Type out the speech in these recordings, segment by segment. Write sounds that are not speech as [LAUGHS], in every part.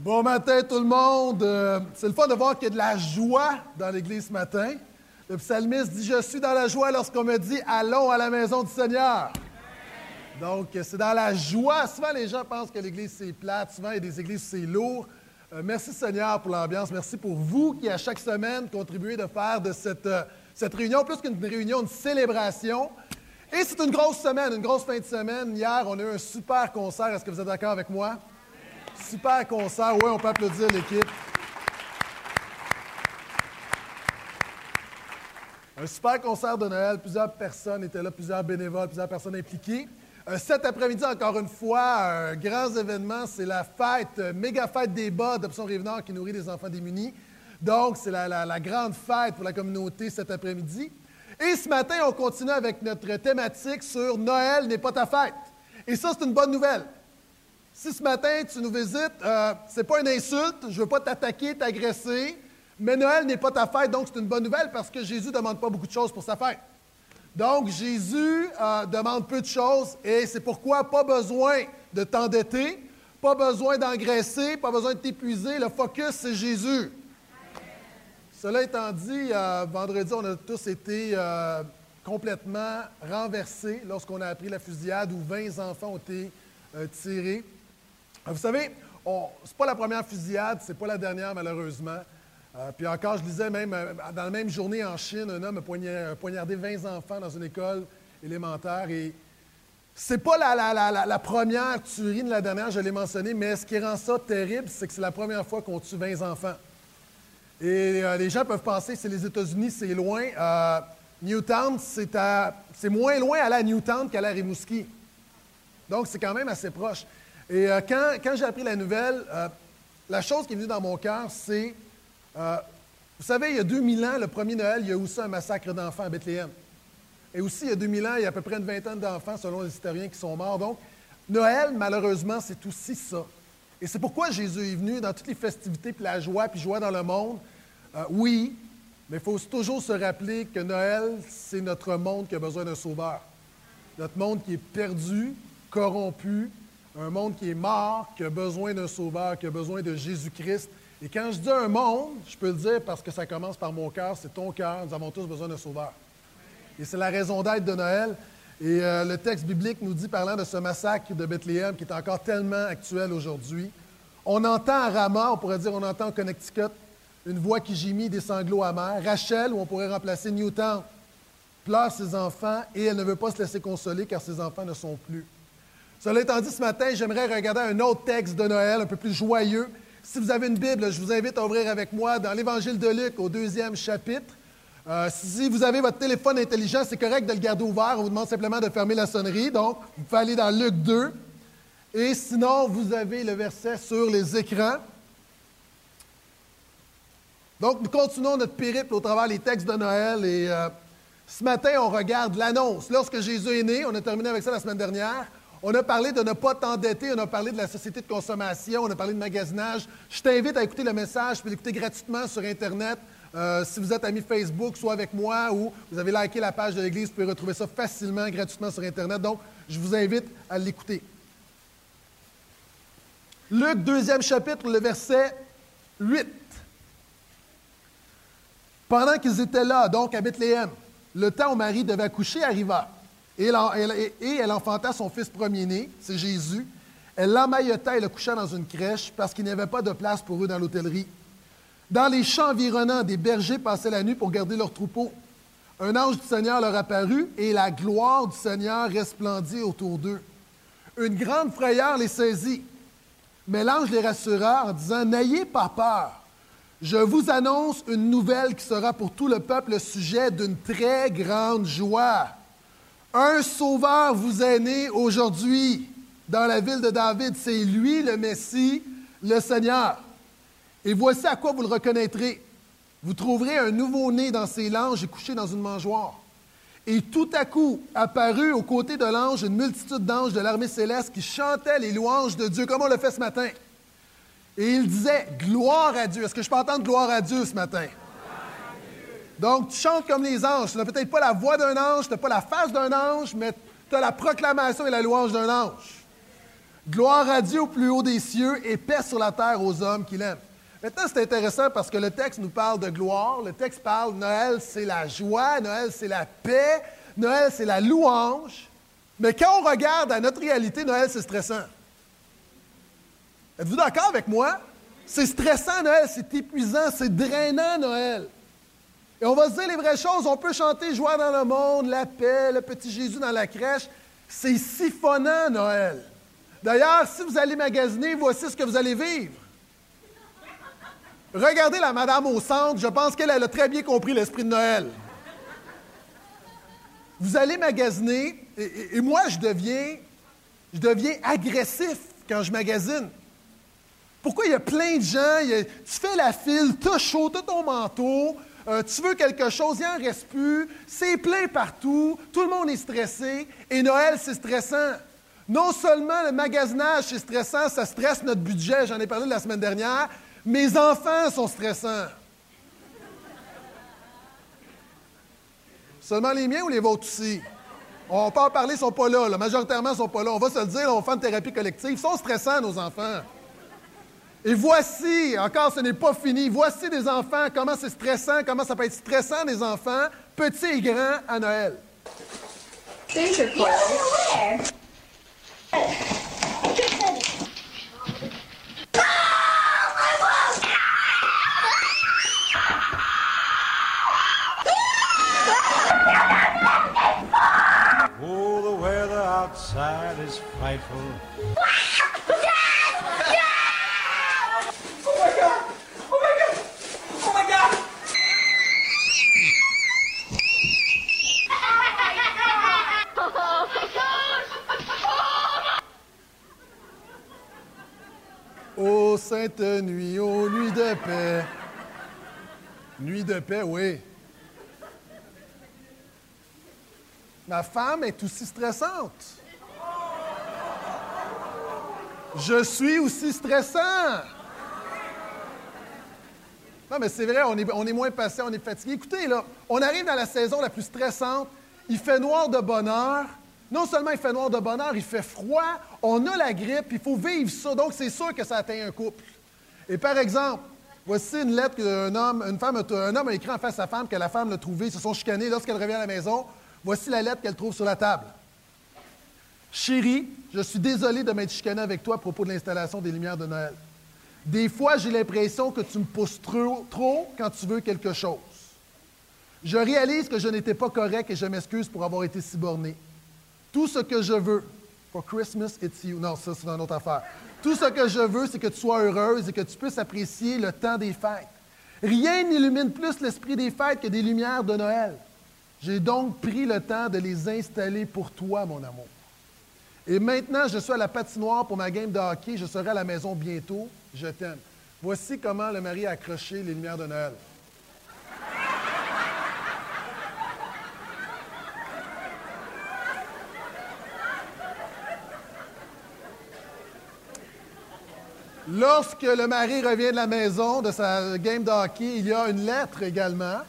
Bon matin tout le monde. Euh, c'est le fun de voir qu'il y a de la joie dans l'Église ce matin. Le psalmiste dit, je suis dans la joie lorsqu'on me dit, allons à la maison du Seigneur. Donc, c'est dans la joie. Souvent, les gens pensent que l'Église, c'est plate. Souvent, il y a des églises, c'est lourd. Euh, merci Seigneur pour l'ambiance. Merci pour vous qui, à chaque semaine, contribuez de faire de cette, euh, cette réunion, plus qu'une réunion, une célébration. Et c'est une grosse semaine, une grosse fin de semaine. Hier, on a eu un super concert. Est-ce que vous êtes d'accord avec moi? Super concert. Oui, on peut applaudir l'équipe. Un super concert de Noël. Plusieurs personnes étaient là, plusieurs bénévoles, plusieurs personnes impliquées. Euh, cet après-midi, encore une fois, un grand événement, c'est la fête, euh, méga fête des bas d'Option Rive-Nord qui nourrit les enfants démunis. Donc, c'est la, la, grande fête pour la communauté cet après-midi. Et ce matin, on continue avec notre thématique sur Noël n'est pas ta fête. Et ça, c'est une bonne nouvelle. Si ce matin tu nous visites, euh, ce n'est pas une insulte, je ne veux pas t'attaquer, t'agresser, mais Noël n'est pas ta fête, donc c'est une bonne nouvelle parce que Jésus ne demande pas beaucoup de choses pour sa fête. Donc Jésus euh, demande peu de choses et c'est pourquoi pas besoin de t'endetter, pas besoin d'engraisser, pas besoin de t'épuiser. Le focus, c'est Jésus. Cela étant dit, euh, vendredi, on a tous été complètement renversés lorsqu'on a appris la fusillade où 20 enfants ont été tirés. Vous savez, ce n'est pas la première fusillade, ce n'est pas la dernière, malheureusement. Euh, puis encore, je disais même, euh, dans la même journée en Chine, un homme a poignardé 20 enfants dans une école élémentaire. Et c'est pas la, première tuerie de la dernière, je l'ai mentionné, mais ce qui rend ça terrible, c'est que c'est la première fois qu'on tue 20 enfants. Et euh, les gens peuvent penser que c'est les États-Unis, c'est loin. Newtown, c'est moins loin à la Newtown qu'à la Rimouski. Donc, c'est quand même assez proche. Et euh, quand, j'ai appris la nouvelle, euh, la chose qui est venue dans mon cœur, c'est, euh, vous savez, il y a 2000 ans, le premier Noël, il y a aussi un massacre d'enfants à Bethléem. Et aussi, il y a 2000 ans, il y a à peu près une vingtaine d'enfants, selon les historiens, qui sont morts. Donc, Noël, malheureusement, c'est aussi ça. Et c'est pourquoi Jésus est venu dans toutes les festivités, puis la joie, puis joie dans le monde. oui, mais il faut toujours se rappeler que Noël, c'est notre monde qui a besoin d'un sauveur. Notre monde qui est perdu, corrompu, un monde qui est mort, qui a besoin d'un sauveur, qui a besoin de Jésus-Christ. Et quand je dis un monde, je peux le dire parce que ça commence par mon cœur, c'est ton cœur, nous avons tous besoin d'un sauveur. Et c'est la raison d'être de Noël. Et euh, le texte biblique nous dit, parlant de ce massacre de Bethléem, qui est encore tellement actuel aujourd'hui, on entend à Rama, on pourrait dire on entend en Connecticut, une voix qui gémit des sanglots amers. Rachel, où on pourrait remplacer Newton, pleure ses enfants et elle ne veut pas se laisser consoler car ses enfants ne sont plus. Cela étant dit, ce matin, j'aimerais regarder un autre texte de Noël, un peu plus joyeux. Si vous avez une Bible, je vous invite à ouvrir avec moi dans l'Évangile de Luc au deuxième chapitre. Euh, si vous avez votre téléphone intelligent, c'est correct de le garder ouvert. On vous demande simplement de fermer la sonnerie. Donc, vous pouvez aller dans Luc 2. Et sinon, vous avez le verset sur les écrans. Donc, nous continuons notre périple au travers des textes de Noël. Et euh, ce matin, on regarde l'annonce. Lorsque Jésus est né, on a terminé avec ça la semaine dernière. On a parlé de ne pas t'endetter, on a parlé de la société de consommation, on a parlé de magasinage. Je t'invite à écouter le message, puis l'écouter gratuitement sur Internet. Euh, si vous êtes ami Facebook, soit avec moi ou vous avez liké la page de l'Église, vous pouvez retrouver ça facilement, gratuitement sur Internet. Donc, je vous invite à l'écouter. Luc, deuxième chapitre, le verset 8. Pendant qu'ils étaient là, donc à Bethléem, le temps où Marie devait accoucher arriva. Et elle, enfanta son fils premier-né, c'est Jésus. Elle l'emmaillota et le coucha dans une crèche parce qu'il n'y avait pas de place pour eux dans l'hôtellerie. Dans les champs environnants, des bergers passaient la nuit pour garder leurs troupeaux. Un ange du Seigneur leur apparut et la gloire du Seigneur resplendit autour d'eux. Une grande frayeur les saisit. Mais l'ange les rassura en disant N'ayez pas peur. Je vous annonce une nouvelle qui sera pour tout le peuple le sujet d'une très grande joie. Un sauveur vous est né aujourd'hui dans la ville de David. C'est lui le Messie, le Seigneur. Et voici à quoi vous le reconnaîtrez. Vous trouverez un nouveau-né dans ses langes et couché dans une mangeoire. Et tout à coup apparut aux côtés de l'ange une multitude d'anges de l'armée céleste qui chantaient les louanges de Dieu, comme on le fait ce matin. Et ils disaient Gloire à Dieu. Est-ce que je peux entendre gloire à Dieu ce matin? Donc, tu chantes comme les anges. Tu n'as peut-être pas la voix d'un ange, tu n'as pas la face d'un ange, mais tu as la proclamation et la louange d'un ange. Gloire à Dieu au plus haut des cieux et paix sur la terre aux hommes qu'il aime. Maintenant, c'est intéressant parce que le texte nous parle de gloire. Le texte parle Noël, c'est la joie, Noël, c'est la paix, Noël, c'est la louange. Mais quand on regarde à notre réalité, Noël, c'est stressant. Êtes-vous d'accord avec moi? C'est stressant, Noël, c'est épuisant, c'est drainant, Noël. Et on va se dire les vraies choses. On peut chanter Joie dans le monde, la paix, le petit Jésus dans la crèche. C'est siphonnant, Noël. D'ailleurs, si vous allez magasiner, voici ce que vous allez vivre. Regardez la madame au centre, je pense qu'elle a très bien compris l'esprit de Noël. Vous allez magasiner, et, moi, je deviens, je deviens agressif quand je magasine. Pourquoi il y a plein de gens, tu fais la file, tu chaud, tu ton manteau, euh, tu veux quelque chose, il n'en reste plus, c'est plein partout, tout le monde est stressé, et Noël, c'est stressant. Non seulement le magasinage, c'est stressant, ça stresse notre budget, j'en ai parlé la semaine dernière, mes enfants sont stressants. Seulement les miens ou les vôtres aussi? On peut en parler, ils ne sont pas là, Majoritairement, ils ne sont pas là. On va se le dire, on fait une thérapie collective. Ils sont stressants, nos enfants. Et voici, encore ce n'est pas fini, voici des enfants, comment c'est stressant, comment ça peut être stressant des enfants, petits et grands, à Noël. Oh, the weather outside is frightful. Ô sainte nuit, ô nuit de paix. Nuit de paix, oui. Ma femme est aussi stressante. Je suis aussi stressant. Non, mais c'est vrai, on est, on est moins patient, on est fatigué. Écoutez, là, on arrive dans la saison la plus stressante. Il fait noir de bonheur. Non seulement il fait noir de bonheur, il fait froid, on a la grippe, il faut vivre ça. Donc, c'est sûr que ça atteint un couple. Et par exemple, voici une lettre qu'un homme, une femme, un homme a écrit en face à sa femme que la femme l'a trouvée. Ils se sont chicanés lorsqu'elle revient à la maison. Voici la lettre qu'elle trouve sur la table. Chérie, je suis désolé de m'être chicané avec toi à propos de l'installation des lumières de Noël. Des fois, j'ai l'impression que tu me pousses trop, trop quand tu veux quelque chose. Je réalise que je n'étais pas correct et je m'excuse pour avoir été si borné. Tout ce que je veux, for Christmas, it's you. Non, ça, c'est une autre affaire. Tout ce que je veux, c'est que tu sois heureuse et que tu puisses apprécier le temps des fêtes. Rien n'illumine plus l'esprit des fêtes que des lumières de Noël. J'ai donc pris le temps de les installer pour toi, mon amour. Et maintenant, je suis à la patinoire pour ma game de hockey. Je serai à la maison bientôt. Je t'aime. Voici comment le mari a accroché les lumières de Noël. Lorsque le mari revient de la maison, de sa game de hockey, il y a une lettre également.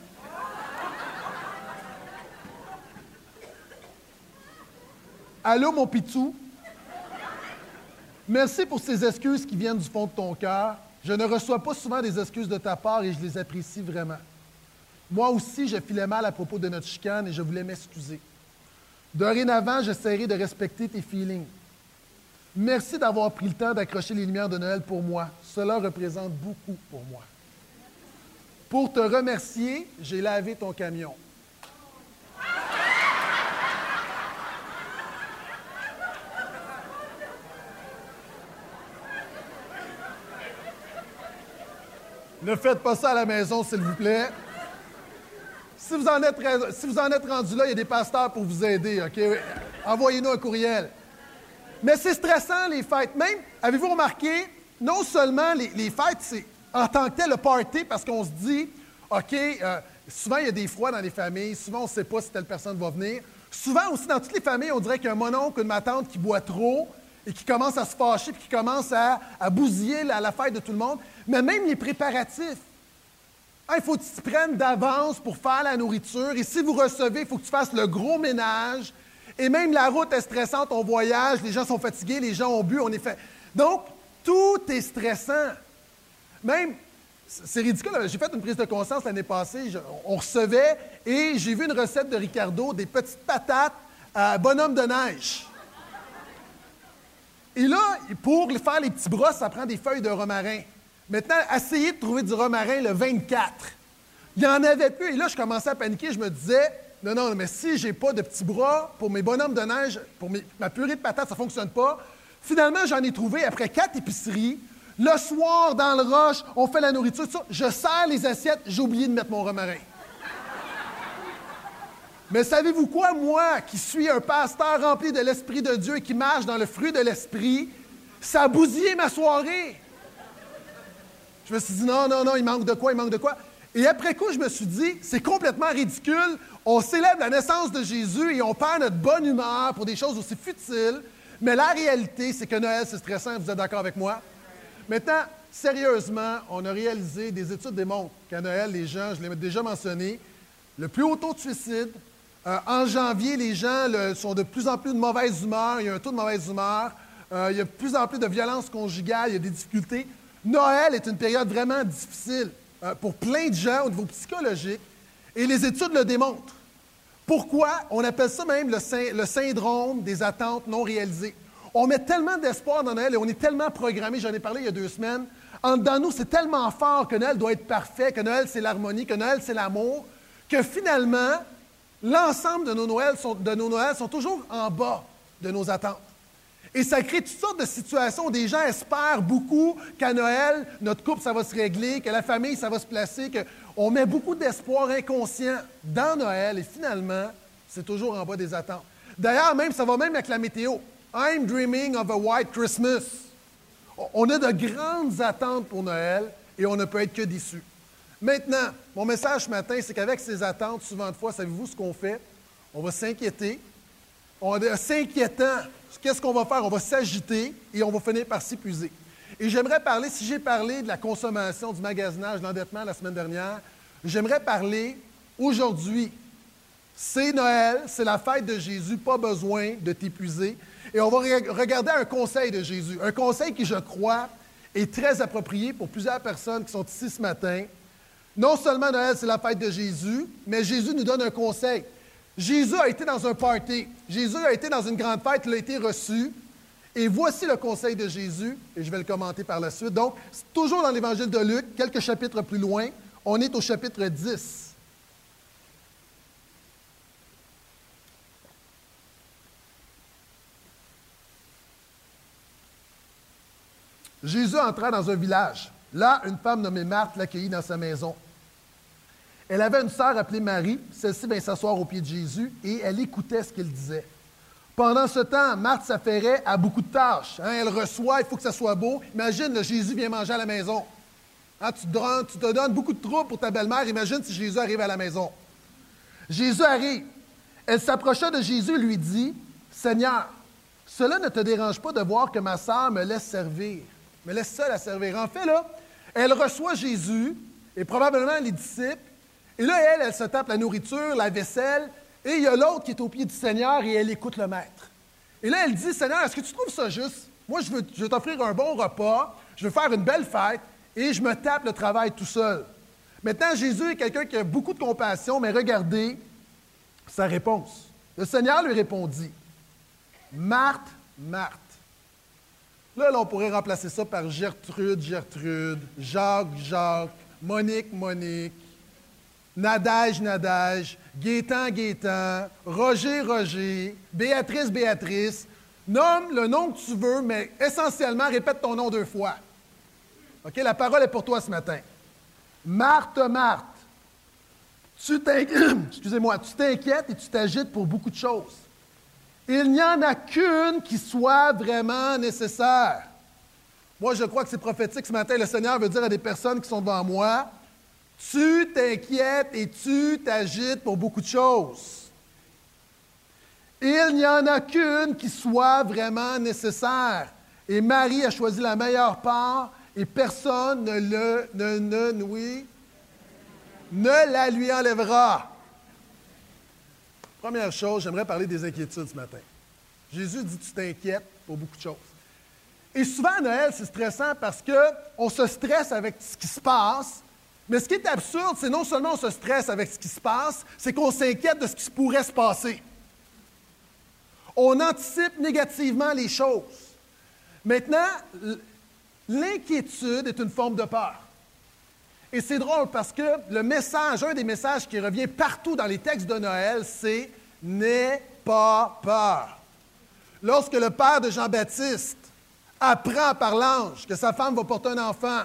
Allô, mon pitou. Merci pour ces excuses qui viennent du fond de ton cœur. Je ne reçois pas souvent des excuses de ta part et je les apprécie vraiment. Moi aussi, je filais mal à propos de notre chicane et je voulais m'excuser. Dorénavant, j'essaierai de respecter tes feelings. Merci d'avoir pris le temps d'accrocher les lumières de Noël pour moi. Cela représente beaucoup pour moi. Pour te remercier, j'ai lavé ton camion. Ne faites pas ça à la maison, s'il vous plaît. Si vous, en êtes, rendu là, il y a des pasteurs pour vous aider? Envoyez-nous un courriel. Mais c'est stressant, les fêtes. Même, avez-vous remarqué, non seulement les, fêtes, c'est en tant que tel le party, parce qu'on se dit, OK, euh, souvent il y a des froids dans les familles, souvent on ne sait pas si telle personne va venir. Souvent aussi, dans toutes les familles, on dirait qu'il y a un mononcle, une ma tante qui boit trop et qui commence à se fâcher, puis qui commence à, bousiller la, la, fête de tout le monde. Mais même les préparatifs. Hein, il faut que tu te prennes d'avance pour faire la nourriture. Et si vous recevez, il faut que tu fasses le gros ménage. Et même la route est stressante, on voyage, les gens sont fatigués, les gens ont bu, on est fait. Donc, tout est stressant. Même, c'est ridicule, j'ai fait une prise de conscience l'année passée, on recevait et j'ai vu une recette de Ricardo, des petites patates à bonhomme de neige. Et là, pour faire les petits bras, ça prend des feuilles de romarin. Maintenant, essayez de trouver du romarin le 24. Il n'y en avait plus. Et là, je commençais à paniquer. Je me disais, non, non, mais si je n'ai pas de petits bras pour mes bonhommes de neige, pour ma purée de patates, ça ne fonctionne pas. Finalement, j'en ai trouvé après quatre épiceries. Le soir, dans le roche, on fait la nourriture. Je sers les assiettes, j'ai oublié de mettre mon romarin. Mais savez-vous quoi, moi, qui suis un pasteur rempli de l'Esprit de Dieu et qui marche dans le fruit de l'Esprit, ça a bousillé ma soirée. Je me suis dit, non, non, non, il manque de quoi, il manque de quoi. Et après coup, je me suis dit, c'est complètement ridicule. On célèbre la naissance de Jésus et on perd notre bonne humeur pour des choses aussi futiles. Mais la réalité, c'est que Noël, c'est stressant. Vous êtes d'accord avec moi? Maintenant, sérieusement, on a réalisé, des études démontrent qu'à Noël, les gens, je l'ai déjà mentionné, le plus haut taux de suicide, euh, en janvier, les gens sont de plus en plus de mauvaise humeur, il y a un taux de mauvaise humeur, euh, il y a de plus en plus de violence conjugale, il y a des difficultés. Noël est une période vraiment difficile euh, pour plein de gens au niveau psychologique, et les études le démontrent. Pourquoi? On appelle ça même le, syndrome des attentes non réalisées? On met tellement d'espoir dans Noël et on est tellement programmé, j'en ai parlé il y a deux semaines, en dedans nous, c'est tellement fort que Noël doit être parfait, que Noël c'est l'harmonie, que Noël c'est l'amour, que finalement, l'ensemble de nos, Noëls de nos Noëls sont toujours en bas de nos attentes. Et ça crée toutes sortes de situations où des gens espèrent beaucoup qu'à Noël, notre couple, ça va se régler, que la famille, ça va se placer, qu'on met beaucoup d'espoir inconscient dans Noël et finalement, c'est toujours en bas des attentes. D'ailleurs, même, ça va même avec la météo. I'm dreaming of a white Christmas. On a de grandes attentes pour Noël et on ne peut être que déçu. Maintenant, mon message ce matin, c'est qu'avec ces attentes, souvent de fois, savez-vous ce qu'on fait? On va s'inquiéter. On s'inquiétant, qu'est-ce qu'on va faire? On va s'agiter et on va finir par s'épuiser. Et j'aimerais parler, si j'ai parlé de la consommation, du magasinage, de l'endettement la semaine dernière, j'aimerais parler aujourd'hui. C'est Noël, c'est la fête de Jésus, pas besoin de t'épuiser. Et on va regarder un conseil de Jésus, un conseil qui, je crois, est très approprié pour plusieurs personnes qui sont ici ce matin. Non seulement Noël, c'est la fête de Jésus, mais Jésus nous donne un conseil. Jésus a été dans un party. Jésus a été dans une grande fête, il a été reçu. Et voici le conseil de Jésus, et je vais le commenter par la suite. Donc, toujours dans l'évangile de Luc, quelques chapitres plus loin, on est au chapitre 10. Jésus entra dans un village. Là, une femme nommée Marthe l'accueillit dans sa maison. Elle avait une sœur appelée Marie. Celle-ci vint s'asseoir au pied de Jésus et elle écoutait ce qu'il disait. Pendant ce temps, Marthe s'affairait à beaucoup de tâches. Hein. elle reçoit, il faut que ça soit beau. Imagine, Jésus vient manger à la maison. Hein, tu, te, donnes beaucoup de troubles pour ta belle-mère. Imagine si Jésus arrive à la maison. Jésus arrive. Elle s'approcha de Jésus et lui dit Seigneur, cela ne te dérange pas de voir que ma sœur me laisse servir, me laisse seule à servir. En fait, là, elle reçoit Jésus et probablement les disciples et là, elle, elle se tape la nourriture, la vaisselle, et il y a l'autre qui est au pied du Seigneur et elle écoute le Maître. Et là, elle dit, Seigneur, est-ce que tu trouves ça juste? Moi, je veux, t'offrir un bon repas, je veux faire une belle fête, et je me tape le travail tout seul. Maintenant, Jésus est quelqu'un qui a beaucoup de compassion, mais regardez sa réponse. Le Seigneur lui répondit, Marthe, Marthe. Là, là, on pourrait remplacer ça par Gertrude, Gertrude, Jacques, Jacques, Monique, Monique, Nadège, Nadège, Gaétan, Gaétan, Roger, Roger, Béatrice, Béatrice. Nomme le nom que tu veux, mais essentiellement, répète ton nom deux fois. OK, la parole est pour toi ce matin. Marthe, Marthe, [CLEARS THROAT] tu t'inquiètes et tu t'agites pour beaucoup de choses. Il n'y en a qu'une qui soit vraiment nécessaire. Moi, je crois que c'est prophétique ce matin. Le Seigneur veut dire à des personnes qui sont devant moi, tu t'inquiètes et tu t'agites pour beaucoup de choses. Il n'y en a qu'une qui soit vraiment nécessaire. Et Marie a choisi la meilleure part et personne ne, le, ne, ne, la lui enlèvera. Première chose, j'aimerais parler des inquiétudes ce matin. Jésus dit Tu t'inquiètes pour beaucoup de choses. Et souvent à Noël, c'est stressant parce qu'on se stresse avec ce qui se passe, mais ce qui est absurde, c'est non seulement on se stresse avec ce qui se passe, c'est qu'on s'inquiète de ce qui pourrait se passer. On anticipe négativement les choses. Maintenant, l'inquiétude est une forme de peur. Et c'est drôle parce que le message, un des messages qui revient partout dans les textes de Noël, c'est N'aie pas peur. Lorsque le père de Jean-Baptiste apprend par l'ange que sa femme va porter un enfant,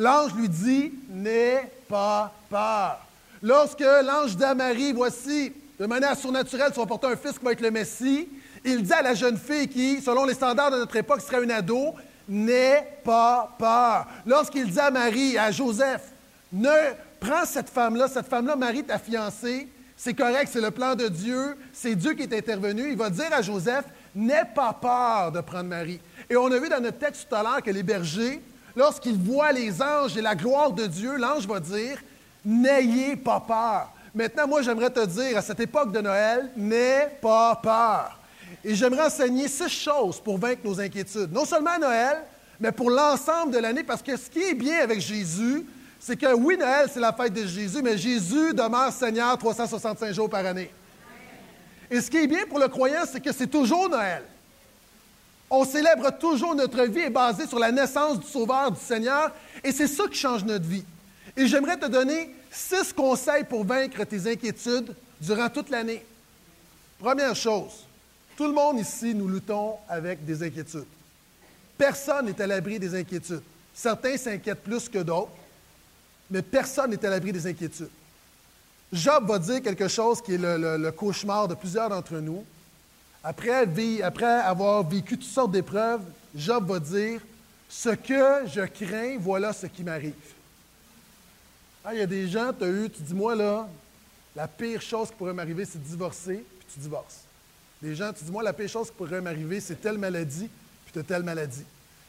l'ange lui dit N'aie pas peur. Lorsque l'ange dit à Marie Voici, de manière surnaturelle, tu vas porter un fils qui va être le Messie, il dit à la jeune fille qui, selon les standards de notre époque, serait un ado N'aie pas peur. Lorsqu'il dit à Marie, à Joseph, ne prends cette femme-là, cette femme-là, Marie, ta fiancée, c'est correct, c'est le plan de Dieu, c'est Dieu qui est intervenu. Il va dire à Joseph, n'aie pas peur de prendre Marie. Et on a vu dans notre texte tout à l'heure que les bergers, lorsqu'ils voient les anges et la gloire de Dieu, l'ange va dire, n'ayez pas peur. Maintenant, moi, j'aimerais te dire, à cette époque de Noël, n'aie pas peur. Et j'aimerais enseigner six choses pour vaincre nos inquiétudes. Non seulement à Noël, mais pour l'ensemble de l'année, parce que ce qui est bien avec Jésus, c'est que oui, Noël, c'est la fête de Jésus, mais Jésus demeure Seigneur 365 jours par année. Et ce qui est bien pour le croyant, c'est que c'est toujours Noël. On célèbre toujours notre vie est basée sur la naissance du Sauveur, du Seigneur, et c'est ça qui change notre vie. Et j'aimerais te donner six conseils pour vaincre tes inquiétudes durant toute l'année. Première chose, tout le monde ici, nous luttons avec des inquiétudes. Personne n'est à l'abri des inquiétudes. Certains s'inquiètent plus que d'autres mais personne n'est à l'abri des inquiétudes. Job va dire quelque chose qui est le, cauchemar de plusieurs d'entre nous. Après, avoir vécu toutes sortes d'épreuves, Job va dire Ce que je crains, voilà ce qui m'arrive. Ah, il y a des gens, tu as eu, tu dis Moi, là, la pire chose qui pourrait m'arriver, c'est divorcer, puis tu divorces. Des gens, tu dis Moi, la pire chose qui pourrait m'arriver, c'est telle maladie, puis tu as telle maladie.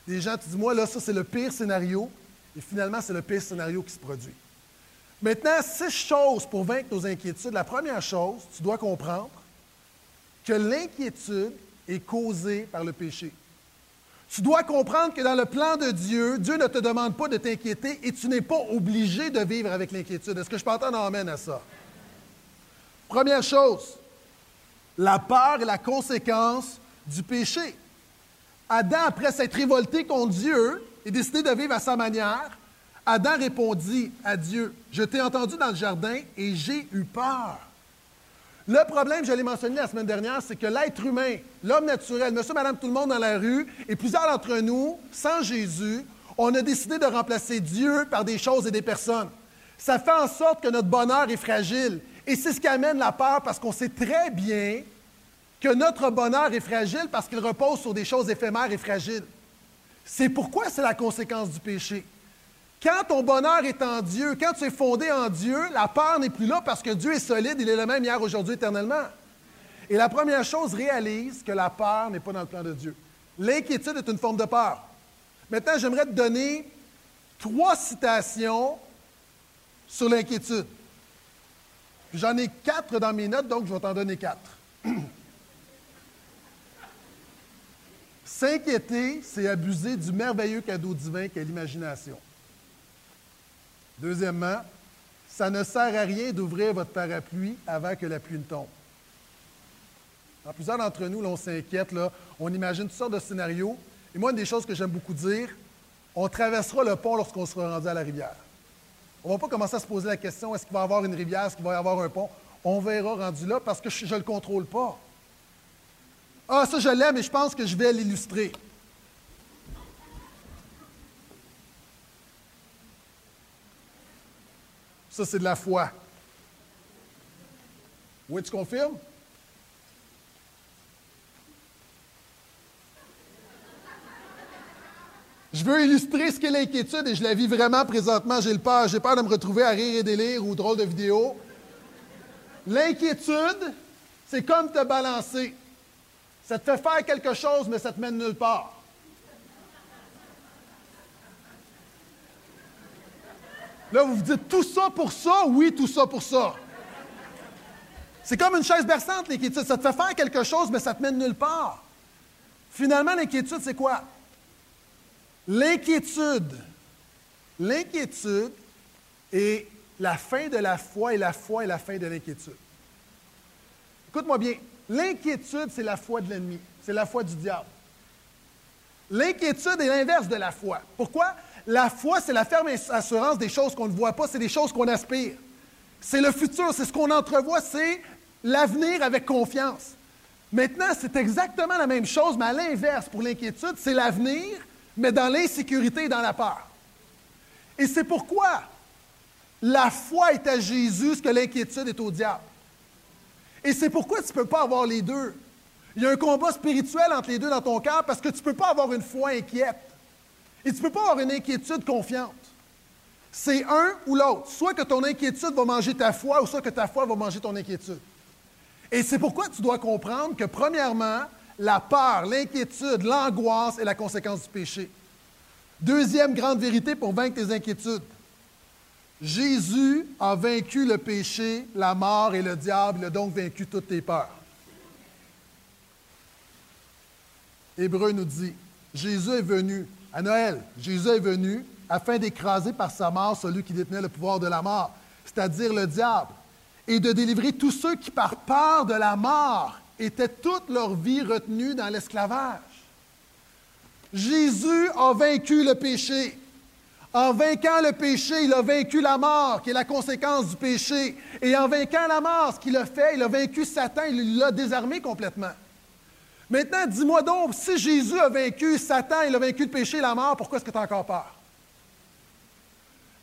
Des gens, tu dis Moi, là, ça, c'est le pire scénario, et finalement, c'est le pire scénario qui se produit. Maintenant, six choses pour vaincre nos inquiétudes. La première chose, tu dois comprendre que l'inquiétude est causée par le péché. Tu dois comprendre que dans le plan de Dieu, Dieu ne te demande pas de t'inquiéter et tu n'es pas obligé de vivre avec l'inquiétude. Est-ce que je peux entendre amène à ça? Première chose, la peur est la conséquence du péché. Adam, après s'être révolté contre Dieu, et décidé de vivre à sa manière, Adam répondit à Dieu, Je t'ai entendu dans le jardin et j'ai eu peur. Le problème, je l'ai mentionné la semaine dernière, c'est que l'être humain, l'homme naturel, monsieur, madame, tout le monde dans la rue, et plusieurs d'entre nous, sans Jésus, on a décidé de remplacer Dieu par des choses et des personnes. Ça fait en sorte que notre bonheur est fragile. Et c'est ce qui amène la peur parce qu'on sait très bien que notre bonheur est fragile parce qu'il repose sur des choses éphémères et fragiles. C'est pourquoi c'est la conséquence du péché. Quand ton bonheur est en Dieu, quand tu es fondé en Dieu, la peur n'est plus là parce que Dieu est solide, il est le même hier, aujourd'hui, éternellement. Et la première chose, réalise que la peur n'est pas dans le plan de Dieu. L'inquiétude est une forme de peur. Maintenant, j'aimerais te donner trois citations sur l'inquiétude. J'en ai quatre dans mes notes, donc je vais t'en donner quatre. [CLEARS THROAT] S'inquiéter, c'est abuser du merveilleux cadeau divin qu'est l'imagination. Deuxièmement, ça ne sert à rien d'ouvrir votre parapluie avant que la pluie ne tombe. Dans plusieurs d'entre nous, on s'inquiète, on imagine toutes sortes de scénarios. Et moi, une des choses que j'aime beaucoup dire, on traversera le pont lorsqu'on sera rendu à la rivière. On ne va pas commencer à se poser la question est-ce qu'il va y avoir une rivière, est-ce qu'il va y avoir un pont? On verra rendu là parce que je ne le contrôle pas. Ah, ça, je l'aime et je pense que je vais l'illustrer. Ça, c'est de la foi. Oui, tu confirmes? Je veux illustrer ce qu'est l'inquiétude et je la vis vraiment présentement. J'ai peur, j'ai peur de me retrouver à rire et délire ou drôle de vidéo. L'inquiétude, c'est comme te balancer. Ça te fait faire quelque chose, mais ça te mène nulle part. Là, vous vous dites tout ça pour ça? Oui, tout ça pour ça. C'est comme une chaise berçante, l'inquiétude. Ça te fait faire quelque chose, mais ça te mène nulle part. Finalement, l'inquiétude, c'est quoi? L'inquiétude. L'inquiétude est la fin de la foi et la foi est la fin de l'inquiétude. Écoute-moi bien. L'inquiétude, c'est la foi de l'ennemi. C'est la foi du diable. L'inquiétude est l'inverse de la foi. Pourquoi? La foi, c'est la ferme assurance des choses qu'on ne voit pas, c'est des choses qu'on aspire. C'est le futur, c'est ce qu'on entrevoit, c'est l'avenir avec confiance. Maintenant, c'est exactement la même chose, mais à l'inverse pour l'inquiétude, c'est l'avenir, mais dans l'insécurité et dans la peur. Et c'est pourquoi la foi est à Jésus que l'inquiétude est au diable. Et c'est pourquoi tu ne peux pas avoir les deux. Il y a un combat spirituel entre les deux dans ton cœur parce que tu ne peux pas avoir une foi inquiète. Et tu ne peux pas avoir une inquiétude confiante. C'est un ou l'autre. Soit que ton inquiétude va manger ta foi, ou soit que ta foi va manger ton inquiétude. Et c'est pourquoi tu dois comprendre que, premièrement, la peur, l'inquiétude, l'angoisse est la conséquence du péché. Deuxième grande vérité pour vaincre tes inquiétudes. Jésus a vaincu le péché, la mort et le diable, il a donc vaincu toutes tes peurs. Hébreu nous dit, Jésus est venu, à Noël, Jésus est venu afin d'écraser par sa mort celui qui détenait le pouvoir de la mort, c'est-à-dire le diable, et de délivrer tous ceux qui, par peur de la mort, étaient toute leur vie retenus dans l'esclavage. Jésus a vaincu le péché. En vainquant le péché, il a vaincu la mort, qui est la conséquence du péché. Et en vainquant la mort, ce qu'il a fait, il a vaincu Satan, il l'a désarmé complètement. Maintenant, dis-moi donc, si Jésus a vaincu Satan, il a vaincu le péché et la mort, pourquoi est-ce que tu as encore peur?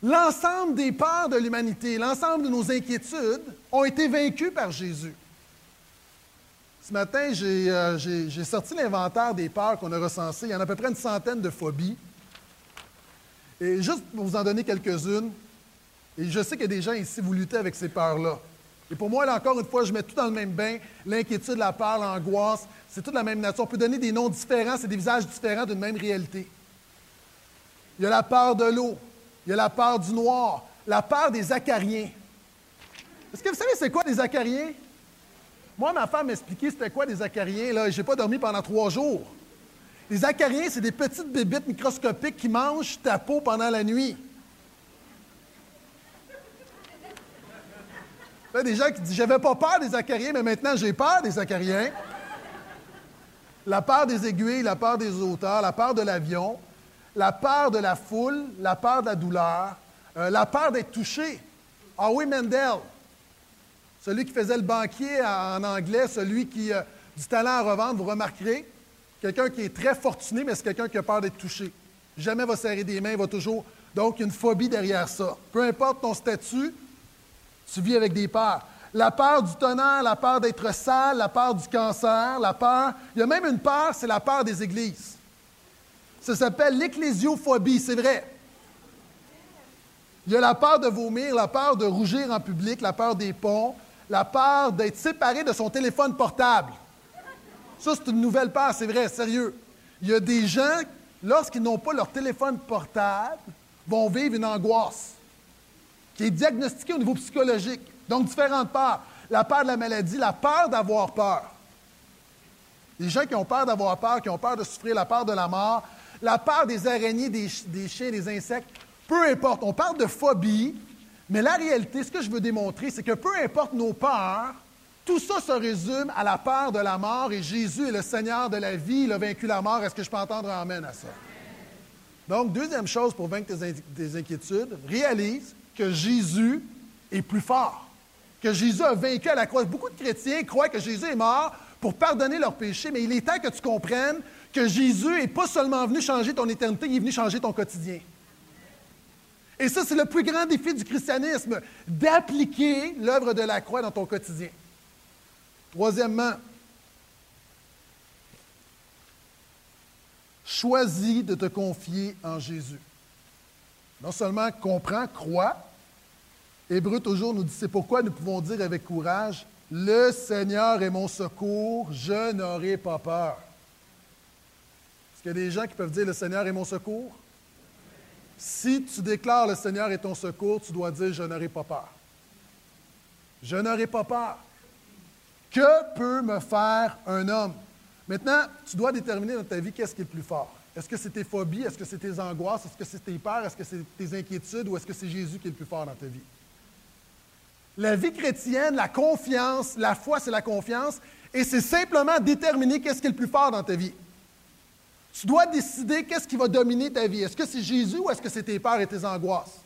L'ensemble des peurs de l'humanité, l'ensemble de nos inquiétudes ont été vaincus par Jésus. Ce matin, euh, j'ai sorti l'inventaire des peurs qu'on a recensées. Il y en a à peu près une centaine de phobies. Et juste pour vous en donner quelques-unes, et je sais qu'il y des gens ici, vous luttez avec ces peurs-là. Et pour moi, là encore une fois, je mets tout dans le même bain. L'inquiétude, la peur, l'angoisse, c'est toute la même nature. On peut donner des noms différents, c'est des visages différents d'une même réalité. Il y a la peur de l'eau, il y a la peur du noir, la peur des acariens. Est-ce que vous savez c'est quoi des acariens? Moi, ma femme m'expliquait c'était quoi des acariens. Là, j'ai pas dormi pendant trois jours. Les acariens, c'est des petites bébites microscopiques qui mangent ta peau pendant la nuit. Il a des gens qui disent J'avais pas peur des acariens, mais maintenant j'ai peur des acariens. La peur des aiguilles, la peur des auteurs, la peur de l'avion, la peur de la foule, la peur de la douleur, euh, la peur d'être touché. Ah oui, Mendel, celui qui faisait le banquier en anglais, celui qui a euh, du talent à revendre, vous remarquerez, quelqu'un qui est très fortuné, mais c'est quelqu'un qui a peur d'être touché. Jamais va serrer des mains, va toujours. Donc, il une phobie derrière ça. Peu importe ton statut, tu vis avec des peurs. La peur du tonnerre, la peur d'être sale, la peur du cancer, la peur. Il y a même une peur, c'est la peur des églises. Ça s'appelle l'ecclésiophobie, c'est vrai. Il y a la peur de vomir, la peur de rougir en public, la peur des ponts, la peur d'être séparé de son téléphone portable. Ça, c'est une nouvelle peur, c'est vrai, sérieux. Il y a des gens, lorsqu'ils n'ont pas leur téléphone portable, vont vivre une angoisse qui est diagnostiquée au niveau psychologique. Donc, différentes peurs. La peur de la maladie, la peur d'avoir peur. Les gens qui ont peur d'avoir peur, qui ont peur de souffrir, la peur de la mort, la peur des araignées, des, chiens, des insectes, peu importe. On parle de phobie, mais la réalité, ce que je veux démontrer, c'est que peu importe nos peurs, tout ça se résume à la peur de la mort et Jésus est le Seigneur de la vie, il a vaincu la mort. Est-ce que je peux entendre un amène à ça? Donc, deuxième chose pour vaincre tes, inquiétudes, réalise que Jésus est plus fort, que Jésus a vaincu à la croix. Beaucoup de chrétiens croient que Jésus est mort pour pardonner leurs péchés, mais il est temps que tu comprennes que Jésus n'est pas seulement venu changer ton éternité, il est venu changer ton quotidien. Et ça, c'est le plus grand défi du christianisme, d'appliquer l'œuvre de la croix dans ton quotidien. Troisièmement, choisis de te confier en Jésus. Non seulement comprends, crois, Hébreu toujours nous dit, c'est pourquoi nous pouvons dire avec courage, le Seigneur est mon secours, je n'aurai pas peur. Est-ce qu'il y a des gens qui peuvent dire le Seigneur est mon secours? Si tu déclares le Seigneur est ton secours, tu dois dire je n'aurai pas peur. Je n'aurai pas peur. Que peut me faire un homme? Maintenant, tu dois déterminer dans ta vie qu'est-ce qui est le plus fort. Est-ce que c'est tes phobies? Est-ce que c'est tes angoisses? Est-ce que c'est tes peurs? Est-ce que c'est tes inquiétudes? Ou est-ce que c'est Jésus qui est le plus fort dans ta vie? La vie chrétienne, la confiance, la foi, c'est la confiance. Et c'est simplement déterminer qu'est-ce qui est le plus fort dans ta vie. Tu dois décider qu'est-ce qui va dominer ta vie. Est-ce que c'est Jésus ou est-ce que c'est tes peurs et tes angoisses?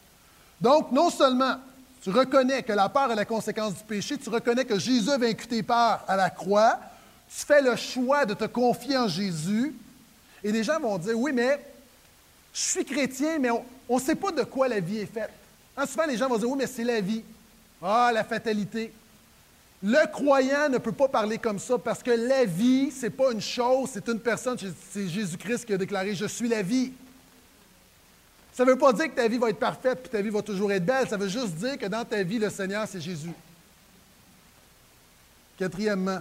Donc, non seulement tu reconnais que la peur est la conséquence du péché, tu reconnais que Jésus a vaincu tes peurs à la croix, tu fais le choix de te confier en Jésus, et les gens vont dire, oui, mais je suis chrétien, mais on ne sait pas de quoi la vie est faite. Hein, souvent, les gens vont dire, oui, mais c'est la vie. Ah, la fatalité. Le croyant ne peut pas parler comme ça parce que la vie, ce n'est pas une chose, c'est une personne. C'est Jésus-Christ qui a déclaré Je suis la vie. Ça ne veut pas dire que ta vie va être parfaite et ta vie va toujours être belle. Ça veut juste dire que dans ta vie, le Seigneur, c'est Jésus. Quatrièmement,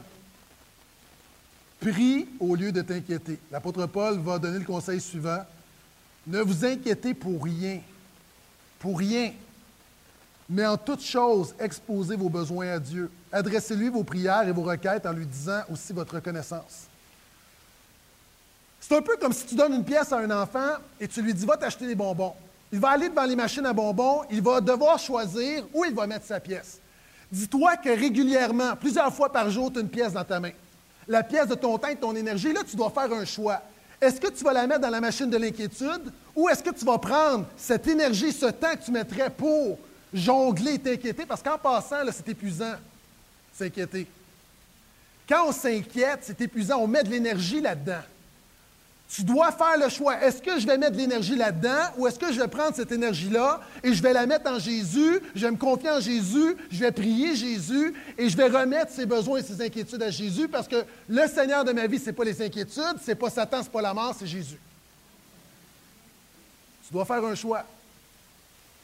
prie au lieu de t'inquiéter. L'apôtre Paul va donner le conseil suivant. Ne vous inquiétez pour rien. Pour rien. Mais en toute chose, exposez vos besoins à Dieu. Adressez-lui vos prières et vos requêtes en lui disant aussi votre reconnaissance. C'est un peu comme si tu donnes une pièce à un enfant et tu lui dis Va t'acheter des bonbons. Il va aller devant les machines à bonbons, il va devoir choisir où il va mettre sa pièce. Dis-toi que régulièrement, plusieurs fois par jour, tu as une pièce dans ta main. La pièce de ton temps et de ton énergie, là, tu dois faire un choix. Est-ce que tu vas la mettre dans la machine de l'inquiétude ou est-ce que tu vas prendre cette énergie, ce temps que tu mettrais pour jongler et t'inquiéter? Parce qu'en passant, c'est épuisant, s'inquiéter. Quand on s'inquiète, c'est épuisant, on met de l'énergie là-dedans. Tu dois faire le choix. Est-ce que je vais mettre de l'énergie là-dedans ou est-ce que je vais prendre cette énergie-là et je vais la mettre en Jésus, je vais me confier en Jésus, je vais prier Jésus et je vais remettre ses besoins et ses inquiétudes à Jésus parce que le Seigneur de ma vie, ce n'est pas les inquiétudes, ce n'est pas Satan, ce n'est pas la mort, c'est Jésus. Tu dois faire un choix.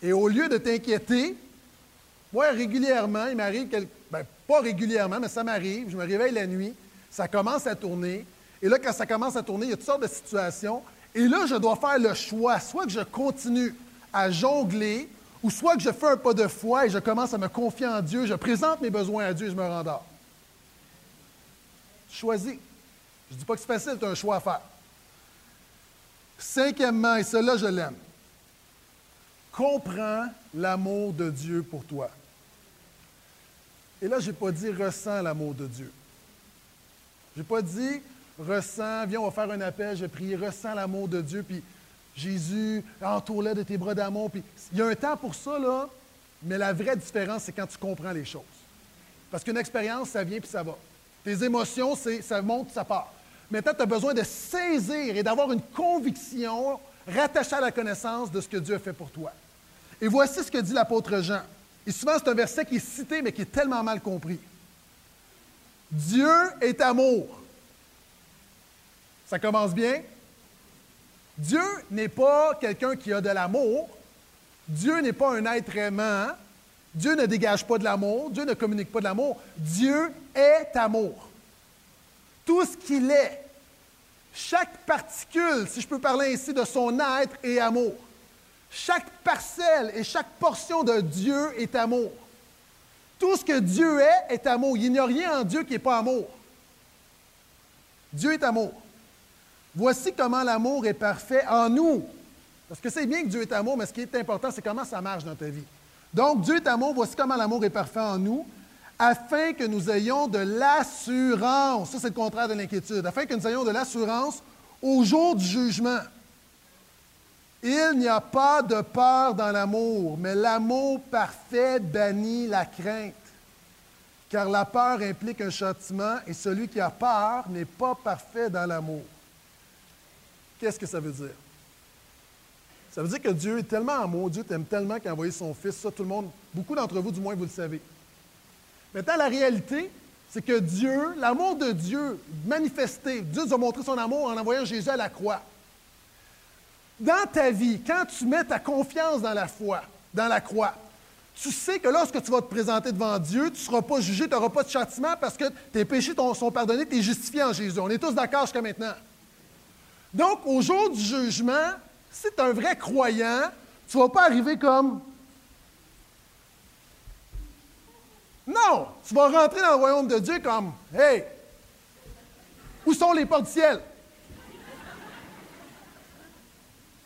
Et au lieu de t'inquiéter, moi, régulièrement, il m'arrive, ben, pas régulièrement, mais ça m'arrive, je me réveille la nuit, ça commence à tourner, et là, quand ça commence à tourner, il y a toutes sortes de situations. Et là, je dois faire le choix, soit que je continue à jongler, ou soit que je fais un pas de foi et je commence à me confier en Dieu, je présente mes besoins à Dieu et je me rendors. Choisis. Je ne dis pas que c'est facile, c'est un choix à faire. Cinquièmement, et cela, je l'aime. Comprends l'amour de Dieu pour toi. Et là, je n'ai pas dit ressens l'amour de Dieu. Je n'ai pas dit ressens, viens, on va faire un appel, je prie, ressens l'amour de Dieu, puis Jésus, entoure-le de tes bras d'amour. Puis il y a un temps pour ça, là, mais la vraie différence, c'est quand tu comprends les choses. Parce qu'une expérience, ça vient puis ça va. Tes émotions, ça monte, ça part. Maintenant, tu as besoin de saisir et d'avoir une conviction rattachée à la connaissance de ce que Dieu a fait pour toi. Et voici ce que dit l'apôtre Jean. Et souvent, c'est un verset qui est cité, mais qui est tellement mal compris. Dieu est amour. Ça commence bien. Dieu n'est pas quelqu'un qui a de l'amour. Dieu n'est pas un être aimant. Dieu ne dégage pas de l'amour. Dieu ne communique pas de l'amour. Dieu est amour. Tout ce qu'il est, chaque particule, si je peux parler ainsi, de son être est amour. Chaque parcelle et chaque portion de Dieu est amour. Tout ce que Dieu est est amour. Il n'y a rien en Dieu qui n'est pas amour. Dieu est amour. Voici comment l'amour est parfait en nous. Parce que c'est bien que Dieu est amour, mais ce qui est important, c'est comment ça marche dans ta vie. Donc, Dieu est amour, voici comment l'amour est parfait en nous, afin que nous ayons de l'assurance. Ça, c'est le contraire de l'inquiétude. Afin que nous ayons de l'assurance au jour du jugement. Il n'y a pas de peur dans l'amour, mais l'amour parfait bannit la crainte. Car la peur implique un châtiment et celui qui a peur n'est pas parfait dans l'amour. Qu'est-ce que ça veut dire? Ça veut dire que Dieu est tellement amour, Dieu t'aime tellement qu'il a envoyé son Fils. Ça, tout le monde, beaucoup d'entre vous, du moins, vous le savez. Maintenant, la réalité, c'est que Dieu, l'amour de Dieu manifesté, Dieu nous a montré son amour en envoyant Jésus à la croix. Dans ta vie, quand tu mets ta confiance dans la foi, dans la croix, tu sais que lorsque tu vas te présenter devant Dieu, tu ne seras pas jugé, tu n'auras pas de châtiment parce que tes péchés sont pardonnés, tu es justifié en Jésus. On est tous d'accord jusqu'à maintenant. Donc, au jour du jugement, si tu es un vrai croyant, tu ne vas pas arriver comme. Non, tu vas rentrer dans le royaume de Dieu comme, hey, où sont les portes du ciel?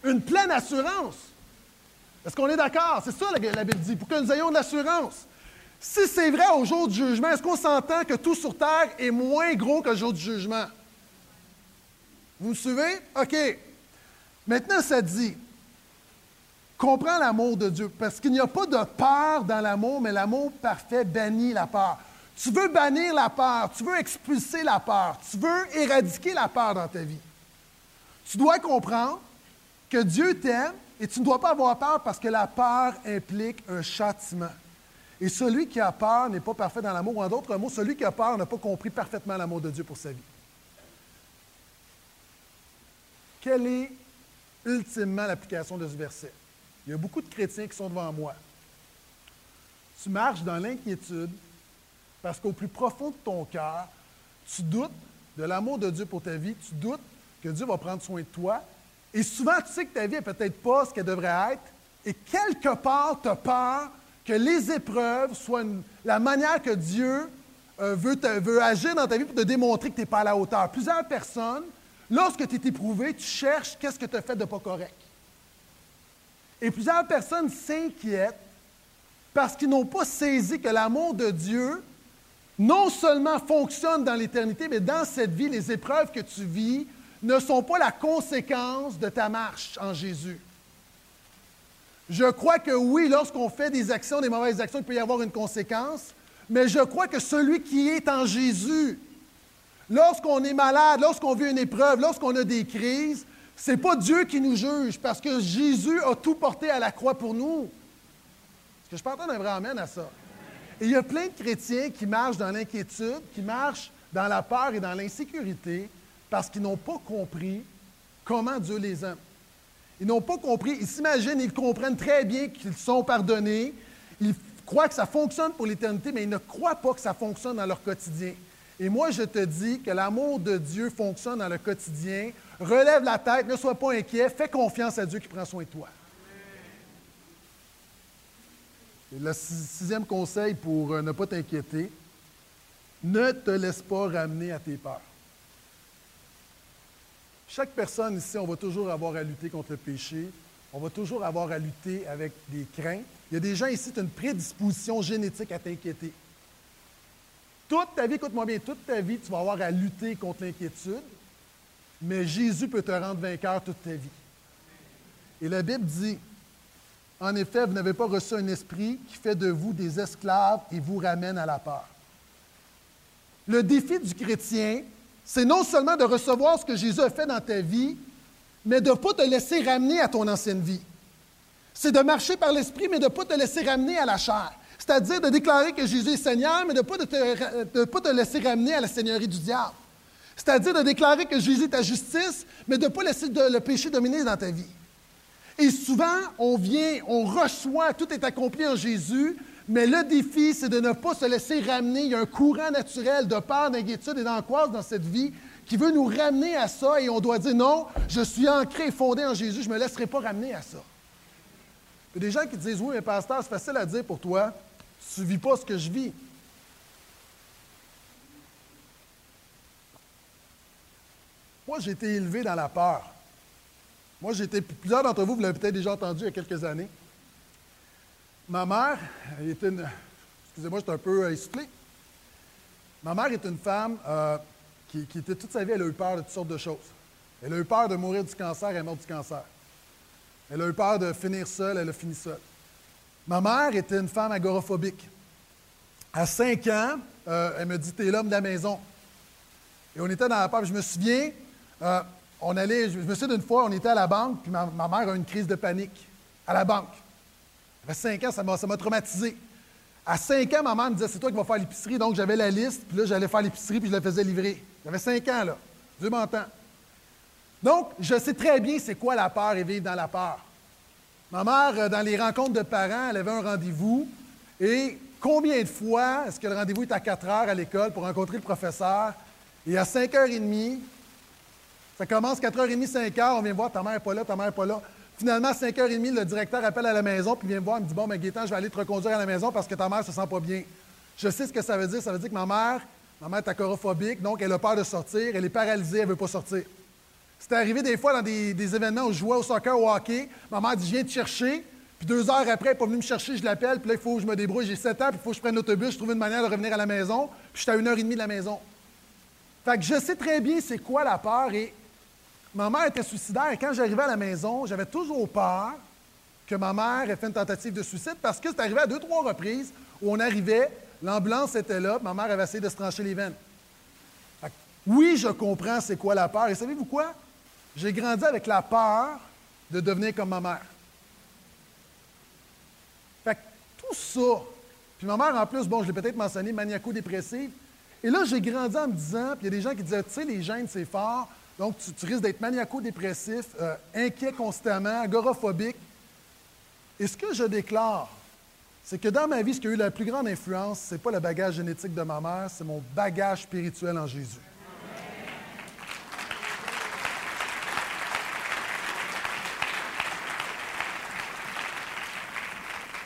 Une pleine assurance. Est-ce qu'on est d'accord? C'est ça la, la Bible dit, pour que nous ayons de l'assurance. Si c'est vrai au jour du jugement, est-ce qu'on s'entend que tout sur terre est moins gros que jour du jugement? Vous me suivez? OK. Maintenant, ça dit, comprends l'amour de Dieu, parce qu'il n'y a pas de peur dans l'amour, mais l'amour parfait bannit la peur. Tu veux bannir la peur, tu veux expulser la peur, tu veux éradiquer la peur dans ta vie. Tu dois comprendre que Dieu t'aime et tu ne dois pas avoir peur parce que la peur implique un châtiment. Et celui qui a peur n'est pas parfait dans l'amour. En d'autres mots, celui qui a peur n'a pas compris parfaitement l'amour de Dieu pour sa vie. Quelle est ultimement l'application de ce verset? Il y a beaucoup de chrétiens qui sont devant moi. Tu marches dans l'inquiétude parce qu'au plus profond de ton cœur, tu doutes de l'amour de Dieu pour ta vie, tu doutes que Dieu va prendre soin de toi. Et souvent, tu sais que ta vie n'est peut-être pas ce qu'elle devrait être. Et quelque part, tu as peur que les épreuves soient la manière que Dieu euh, veut, veut, agir dans ta vie pour te démontrer que tu n'es pas à la hauteur. Plusieurs personnes, lorsque tu es éprouvé, tu cherches qu'est-ce que tu as fait de pas correct. Et plusieurs personnes s'inquiètent parce qu'ils n'ont pas saisi que l'amour de Dieu non seulement fonctionne dans l'éternité, mais dans cette vie, les épreuves que tu vis ne sont pas la conséquence de ta marche en Jésus. Je crois que oui, lorsqu'on fait des actions, des mauvaises actions, il peut y avoir une conséquence, mais je crois que celui qui est en Jésus, lorsqu'on est malade, lorsqu'on vit une épreuve, lorsqu'on a des crises, ce n'est pas Dieu qui nous juge, parce que Jésus a tout porté à la croix pour nous. Est-ce que je peux entendre un vrai amène à ça? Et il y a plein de chrétiens qui marchent dans l'inquiétude, qui marchent dans la peur et dans l'insécurité, parce qu'ils n'ont pas compris comment Dieu les aime. Ils n'ont pas compris, ils s'imaginent, ils comprennent très bien qu'ils sont pardonnés, ils croient que ça fonctionne pour l'éternité, mais ils ne croient pas que ça fonctionne dans leur quotidien. Et moi, je te dis que l'amour de Dieu fonctionne dans le quotidien. Relève la tête, ne sois pas inquiet, fais confiance à Dieu qui prend soin de toi. Le sixième conseil pour euh, ne pas t'inquiéter, ne te laisse pas ramener à tes peurs. Chaque personne ici, on va toujours avoir à lutter contre le péché. On va toujours avoir à lutter avec des craintes. Il y a des gens ici qui ont une prédisposition génétique à t'inquiéter. Toute ta vie, écoute-moi bien, toute ta vie, tu vas avoir à lutter contre l'inquiétude, mais Jésus peut te rendre vainqueur toute ta vie. Et la Bible dit, en effet, vous n'avez pas reçu un esprit qui fait de vous des esclaves et vous ramène à la peur. Le défi du chrétien, c'est non seulement de recevoir ce que Jésus a fait dans ta vie, mais de ne pas te laisser ramener à ton ancienne vie. C'est de marcher par l'esprit, mais de ne pas te laisser ramener à la chair. C'est-à-dire de déclarer que Jésus est Seigneur, mais de ne pas, te, laisser ramener à la seigneurie du diable. C'est-à-dire de déclarer que Jésus est ta justice, mais de ne pas laisser le péché dominer dans ta vie. Et souvent, on vient, on reçoit, tout est accompli en Jésus, mais le défi, c'est de ne pas se laisser ramener. Il y a un courant naturel de peur, d'inquiétude et d'angoisse dans cette vie qui veut nous ramener à ça et on doit dire non, je suis ancré et fondé en Jésus, je ne me laisserai pas ramener à ça. Il y a des gens qui disent oui, mais pasteur, c'est facile à dire pour toi, tu ne vis pas ce que je vis. Moi, j'ai été élevé dans la peur. Moi, j'ai été, plusieurs d'entre vous, vous l'avez peut-être déjà entendu il y a quelques années. Ma mère une. Excusez-moi, je suis un peu euh, essoufflé. Ma mère est une femme euh, qui, était toute sa vie, elle a eu peur de toutes sortes de choses. Elle a eu peur de mourir du cancer, elle est morte du cancer. Elle a eu peur de finir seule, elle a fini seule. Ma mère était une femme agoraphobique. À cinq ans, euh, elle me dit T'es l'homme de la maison. Et on était dans la peur. Je me souviens, on allait, je me souviens d'une fois, on était à la banque, puis ma, ma mère a eu une crise de panique à la banque. Ça fait cinq ans, ça m'a traumatisé. À cinq ans, ma mère me disait, c'est toi qui vas faire l'épicerie. Donc, j'avais la liste, puis là, j'allais faire l'épicerie, puis je la faisais livrer. J'avais cinq ans, là. Dieu m'entend. Donc, je sais très bien c'est quoi la peur et vivre dans la peur. Ma mère, euh, dans les rencontres de parents, elle avait un rendez-vous. Et combien de fois est-ce que le rendez-vous est à 4 heures à l'école pour rencontrer le professeur? Et à 5h30, ça commence 4h30, 5h, on vient voir, ta mère n'est pas là, ta mère n'est pas là. Finalement, à 5h30, le directeur appelle à la maison, puis vient me voir, il me dit Bon, mais Gaétan, je vais aller te reconduire à la maison parce que ta mère se sent pas bien. Je sais ce que ça veut dire. Ça veut dire que ma mère, ma mère est acrophobique, donc elle a peur de sortir, elle est paralysée, elle ne veut pas sortir. C'est arrivé des fois dans des, des, événements où je jouais au soccer au hockey. Ma mère dit Je viens te chercher. Puis deux heures après, elle n'est pas venue me chercher, je l'appelle. Puis là, il faut que je me débrouille. J'ai sept ans, puis il faut que je prenne l'autobus. Je trouve une manière de revenir à la maison. Puis j'étais à une heure et demie de la maison. Fait que je sais très bien c'est quoi la peur. Et ma mère était suicidaire. Et quand j'arrivais à la maison, j'avais toujours peur que ma mère ait fait une tentative de suicide parce que c'est arrivé à deux, trois reprises où on arrivait, l'ambulance était là, ma mère avait essayé de se trancher les veines. Oui, je comprends c'est quoi la peur. Et savez-vous quoi? J'ai grandi avec la peur de devenir comme ma mère. Fait tout ça, puis ma mère en plus, bon, je l'ai peut-être mentionné, maniaco-dépressive. Et là, j'ai grandi en me disant, puis il y a des gens qui disaient, tu sais, les gènes, c'est fort, donc tu, risques d'être maniaco-dépressif, euh, inquiet constamment, agoraphobique. Et ce que je déclare, c'est que dans ma vie, ce qui a eu la plus grande influence, ce n'est pas le bagage génétique de ma mère, c'est mon bagage spirituel en Jésus.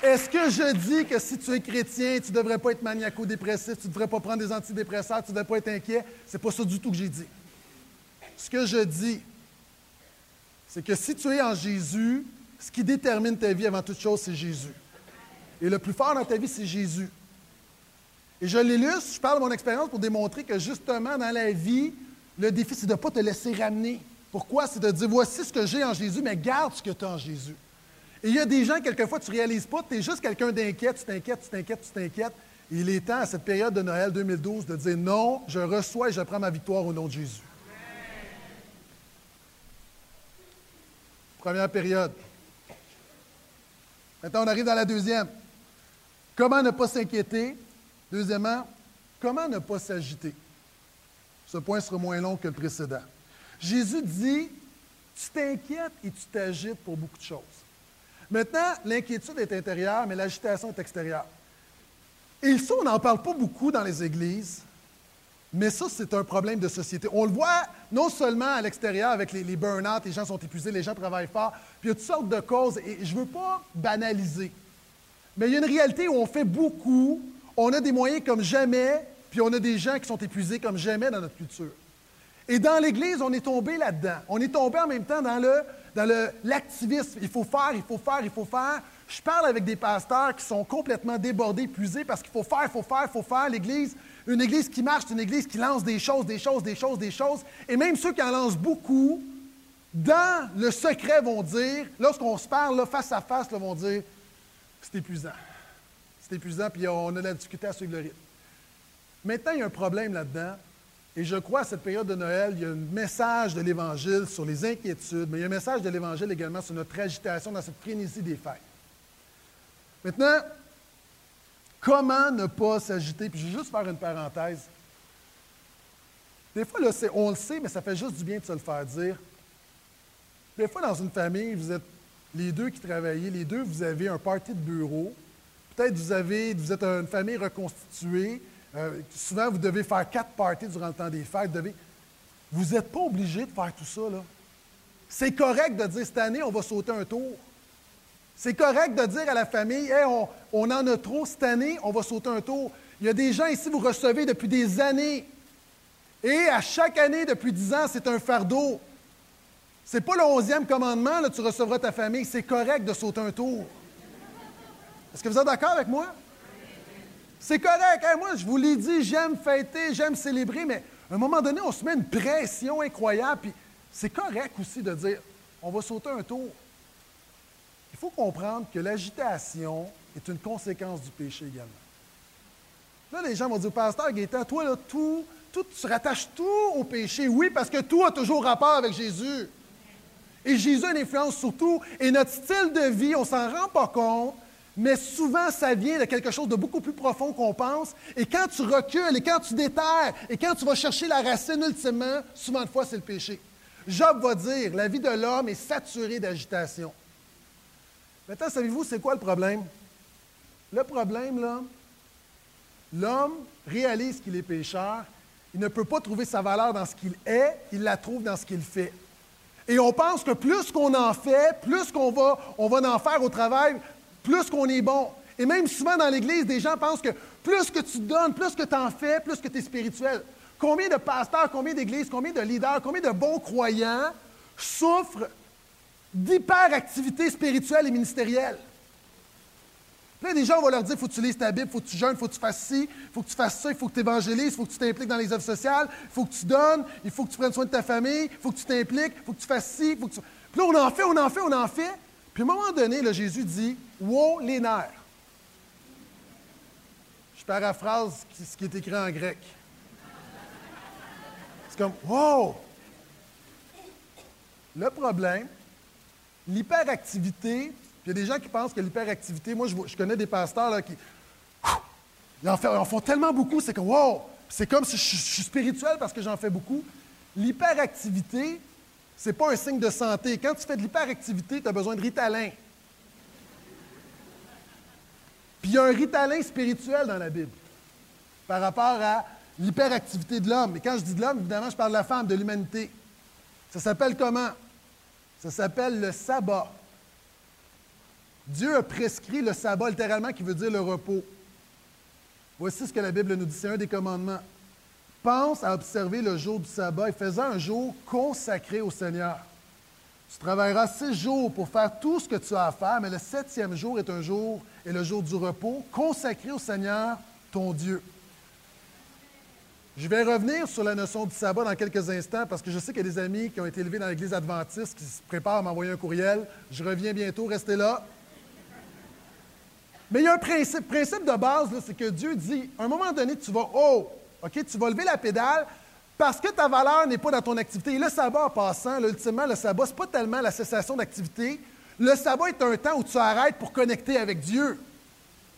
Est-ce que je dis que si tu es chrétien, tu ne devrais pas être maniaco-dépressif, tu ne devrais pas prendre des antidépresseurs, tu ne devrais pas être inquiet? Ce n'est pas ça du tout que j'ai dit. Ce que je dis, c'est que si tu es en Jésus, ce qui détermine ta vie avant toute chose, c'est Jésus. Et le plus fort dans ta vie, c'est Jésus. Et je l'illustre, je parle de mon expérience pour démontrer que justement dans la vie, le défi, c'est de ne pas te laisser ramener. Pourquoi? C'est de dire, voici ce que j'ai en Jésus, mais garde ce que tu as en Jésus. Et il y a des gens, quelquefois, tu ne réalises pas, tu es juste quelqu'un d'inquiet, tu t'inquiètes, tu t'inquiètes, tu t'inquiètes. Il est temps, à cette période de Noël 2012, de dire non, je reçois et je prends ma victoire au nom de Jésus. Première période. Maintenant, on arrive dans la deuxième. Comment ne pas s'inquiéter? Deuxièmement, comment ne pas s'agiter? Ce point sera moins long que le précédent. Jésus dit, tu t'inquiètes et tu t'agites pour beaucoup de choses. Maintenant, l'inquiétude est intérieure, mais l'agitation est extérieure. Et ça, on n'en parle pas beaucoup dans les églises, mais ça, c'est un problème de société. On le voit non seulement à l'extérieur avec les, les burn-out, les gens sont épuisés, les gens travaillent fort, puis il y a toutes sortes de causes, et je ne veux pas banaliser. Mais il y a une réalité où on fait beaucoup, on a des moyens comme jamais, puis on a des gens qui sont épuisés comme jamais dans notre culture. Et dans l'Église, on est tombé là-dedans. On est tombé en même temps dans le dans l'activisme. Il faut faire, il faut faire, il faut faire. Je parle avec des pasteurs qui sont complètement débordés, épuisés parce qu'il faut faire, il faut faire, il faut faire. L'Église, une Église qui marche, c'est une Église qui lance des choses, des choses, des choses, des choses. Et même ceux qui en lancent beaucoup, dans le secret, vont dire, lorsqu'on se parle face à face, vont dire c'est épuisant. C'est épuisant, puis on a la difficulté à suivre le rythme. Maintenant, il y a un problème là-dedans. Et je crois à cette période de Noël, il y a un message de l'Évangile sur les inquiétudes, mais il y a un message de l'Évangile également sur notre agitation dans cette frénésie des fêtes. Maintenant, comment ne pas s'agiter? Puis je vais juste faire une parenthèse. Des fois, là, on le sait, mais ça fait juste du bien de se le faire dire. Des fois, dans une famille, vous êtes les deux qui travaillez, les deux, vous avez un party de bureau. Peut-être vous avez, vous êtes une famille reconstituée. Euh, souvent, vous devez faire quatre parties durant le temps des fêtes. Vous n'êtes pas obligé de faire tout ça. C'est correct de dire cette année, on va sauter un tour. C'est correct de dire à la famille, on, on, en a trop cette année, on va sauter un tour. Il y a des gens ici, vous recevez depuis des années. Et à chaque année, depuis dix ans, c'est un fardeau. Ce n'est pas le onzième commandement, là, tu recevras ta famille. C'est correct de sauter un tour. Est-ce que vous êtes d'accord avec moi? C'est correct. Moi, je vous l'ai dit, j'aime fêter, j'aime célébrer, mais à un moment donné, on se met une pression incroyable. Puis c'est correct aussi de dire on va sauter un tour. Il faut comprendre que l'agitation est une conséquence du péché également. Là, les gens vont dire Pasteur Gaétan, toi, là, tout, tout, tu rattaches tout au péché. Oui, parce que tout a toujours rapport avec Jésus. Et Jésus a une influence sur tout. Et notre style de vie, on ne s'en rend pas compte, mais souvent ça vient de quelque chose de beaucoup plus profond qu'on pense. Et quand tu recules, et quand tu déterres, et quand tu vas chercher la racine ultimement, souvent de fois c'est le péché. Job va dire, la vie de l'homme est saturée d'agitation. Maintenant, savez-vous, c'est quoi le problème? Le problème, là, l'homme réalise qu'il est pécheur, il ne peut pas trouver sa valeur dans ce qu'il est, il la trouve dans ce qu'il fait. Et on pense que plus qu'on en fait, plus qu'on va, on va en faire au travail, plus qu'on est bon. Et même souvent dans l'Église, des gens pensent que Plus que tu donnes, plus que tu en fais, plus que tu es spirituel. Combien de pasteurs, combien d'églises, combien de leaders, combien de bons croyants souffrent d'hyperactivité spirituelle et ministérielle? Là, des gens, on va leur dire, faut que tu lises ta Bible, faut que tu jeûnes, faut que tu fasses ci, faut que tu fasses ça, il faut que tu évangélises, il faut que tu t'impliques dans les œuvres sociales, il faut que tu donnes, il faut que tu prennes soin de ta famille, il faut que tu t'impliques, il faut que tu fasses ci, faut que tu... Puis là, on en fait, on en fait, on en fait. Puis à un moment donné, là, Jésus dit, wow, les nerfs. Je paraphrase ce qui est écrit en grec. C'est comme, wow! Le problème, l'hyperactivité, il y a des gens qui pensent que l'hyperactivité, moi, je, connais des pasteurs qui en, font tellement beaucoup, c'est que wow! C'est comme si je, suis spirituel parce que j'en fais beaucoup. L'hyperactivité, ce n'est pas un signe de santé. Quand tu fais de l'hyperactivité, tu as besoin de ritalin. Puis il y a un ritalin spirituel dans la Bible par rapport à l'hyperactivité de l'homme. Et quand je dis de l'homme, évidemment, je parle de la femme, de l'humanité. Ça s'appelle comment? Ça s'appelle le sabbat. Dieu a prescrit le sabbat, littéralement, qui veut dire le repos. Voici ce que la Bible nous dit, c'est un des commandements. Pense à observer le jour du sabbat et fais un jour consacré au Seigneur. Tu travailleras six jours pour faire tout ce que tu as à faire, mais le septième jour est un jour, et le jour du repos, consacré au Seigneur, ton Dieu. Je vais revenir sur la notion du sabbat dans quelques instants parce que je sais qu'il y a des amis qui ont été élevés dans l'Église adventiste qui se préparent à m'envoyer un courriel. Je reviens bientôt, restez là. Mais il y a un principe, principe de base, c'est que Dieu dit, à un moment donné, tu vas oh, OK, tu vas lever la pédale parce que ta valeur n'est pas dans ton activité. Le sabbat, en passant, ultimement, le sabbat, ce n'est pas tellement la cessation d'activité. Le sabbat est un temps où tu arrêtes pour connecter avec Dieu.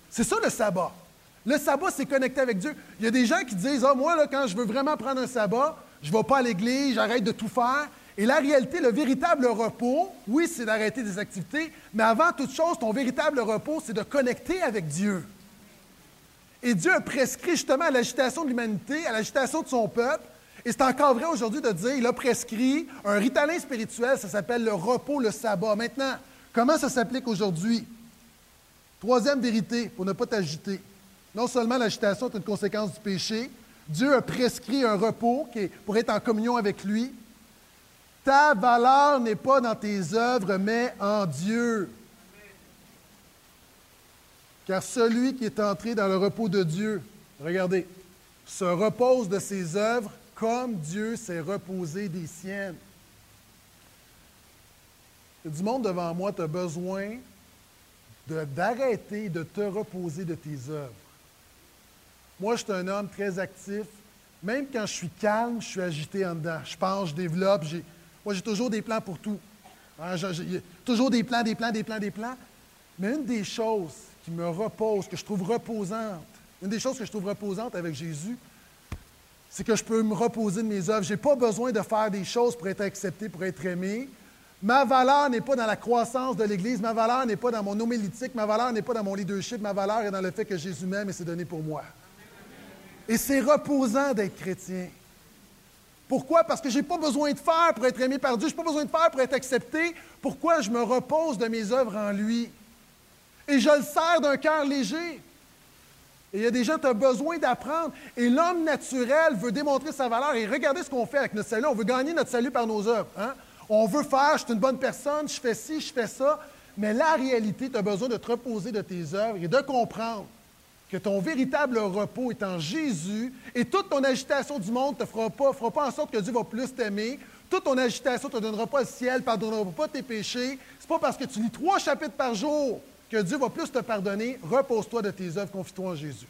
C'est ça le sabbat. Le sabbat, c'est connecter avec Dieu. Il y a des gens qui disent Ah, moi, là, quand je veux vraiment prendre un sabbat, je ne vais pas à l'église, j'arrête de tout faire. Et la réalité, le véritable repos, oui, c'est d'arrêter des activités, mais avant toute chose, ton véritable repos, c'est de connecter avec Dieu. Et Dieu a prescrit justement à l'agitation de l'humanité, à l'agitation de son peuple. Et c'est encore vrai aujourd'hui de dire, il a prescrit un ritalin spirituel, ça s'appelle le repos, le sabbat. Maintenant, comment ça s'applique aujourd'hui? Troisième vérité, pour ne pas t'agiter. Non seulement l'agitation est une conséquence du péché, Dieu a prescrit un repos pour être en communion avec lui. Ta valeur n'est pas dans tes œuvres, mais en Dieu. Car celui qui est entré dans le repos de Dieu, regardez, se repose de ses œuvres comme Dieu s'est reposé des siennes. Du monde devant moi, tu as besoin d'arrêter de te reposer de tes œuvres. Moi, je suis un homme très actif. Même quand je suis calme, je suis agité en dedans. Je pense, je développe. Moi, j'ai toujours des plans pour tout. Hein, toujours des plans, des plans, des plans, des plans. Mais une des choses qui me repose, que je trouve reposante, une des choses que je trouve reposante avec Jésus, c'est que je peux me reposer de mes œuvres. Je n'ai pas besoin de faire des choses pour être accepté, pour être aimé. Ma valeur n'est pas dans la croissance de l'Église, ma valeur n'est pas dans mon homélitique, ma valeur n'est pas dans mon leadership, ma valeur est dans le fait que Jésus m'aime et s'est donné pour moi. Et c'est reposant d'être chrétien. Pourquoi? Parce que je n'ai pas besoin de faire pour être aimé par Dieu, je n'ai pas besoin de faire pour être accepté. Pourquoi je me repose de mes œuvres en lui? Et je le sers d'un cœur léger. Et il y a des gens qui ont besoin d'apprendre. Et l'homme naturel veut démontrer sa valeur. Et regardez ce qu'on fait avec notre salut. On veut gagner notre salut par nos œuvres. Hein? On veut faire, je suis une bonne personne, je fais ci, je fais ça. Mais la réalité, tu as besoin de te reposer de tes œuvres et de comprendre que ton véritable repos est en Jésus et toute ton agitation du monde ne te fera pas, en sorte que Dieu va plus t'aimer. Toute ton agitation ne te donnera pas le ciel, ne pardonnera pas tes péchés. Ce n'est pas parce que tu lis trois chapitres par jour que Dieu va plus te pardonner. Repose-toi de tes œuvres, confie-toi en Jésus.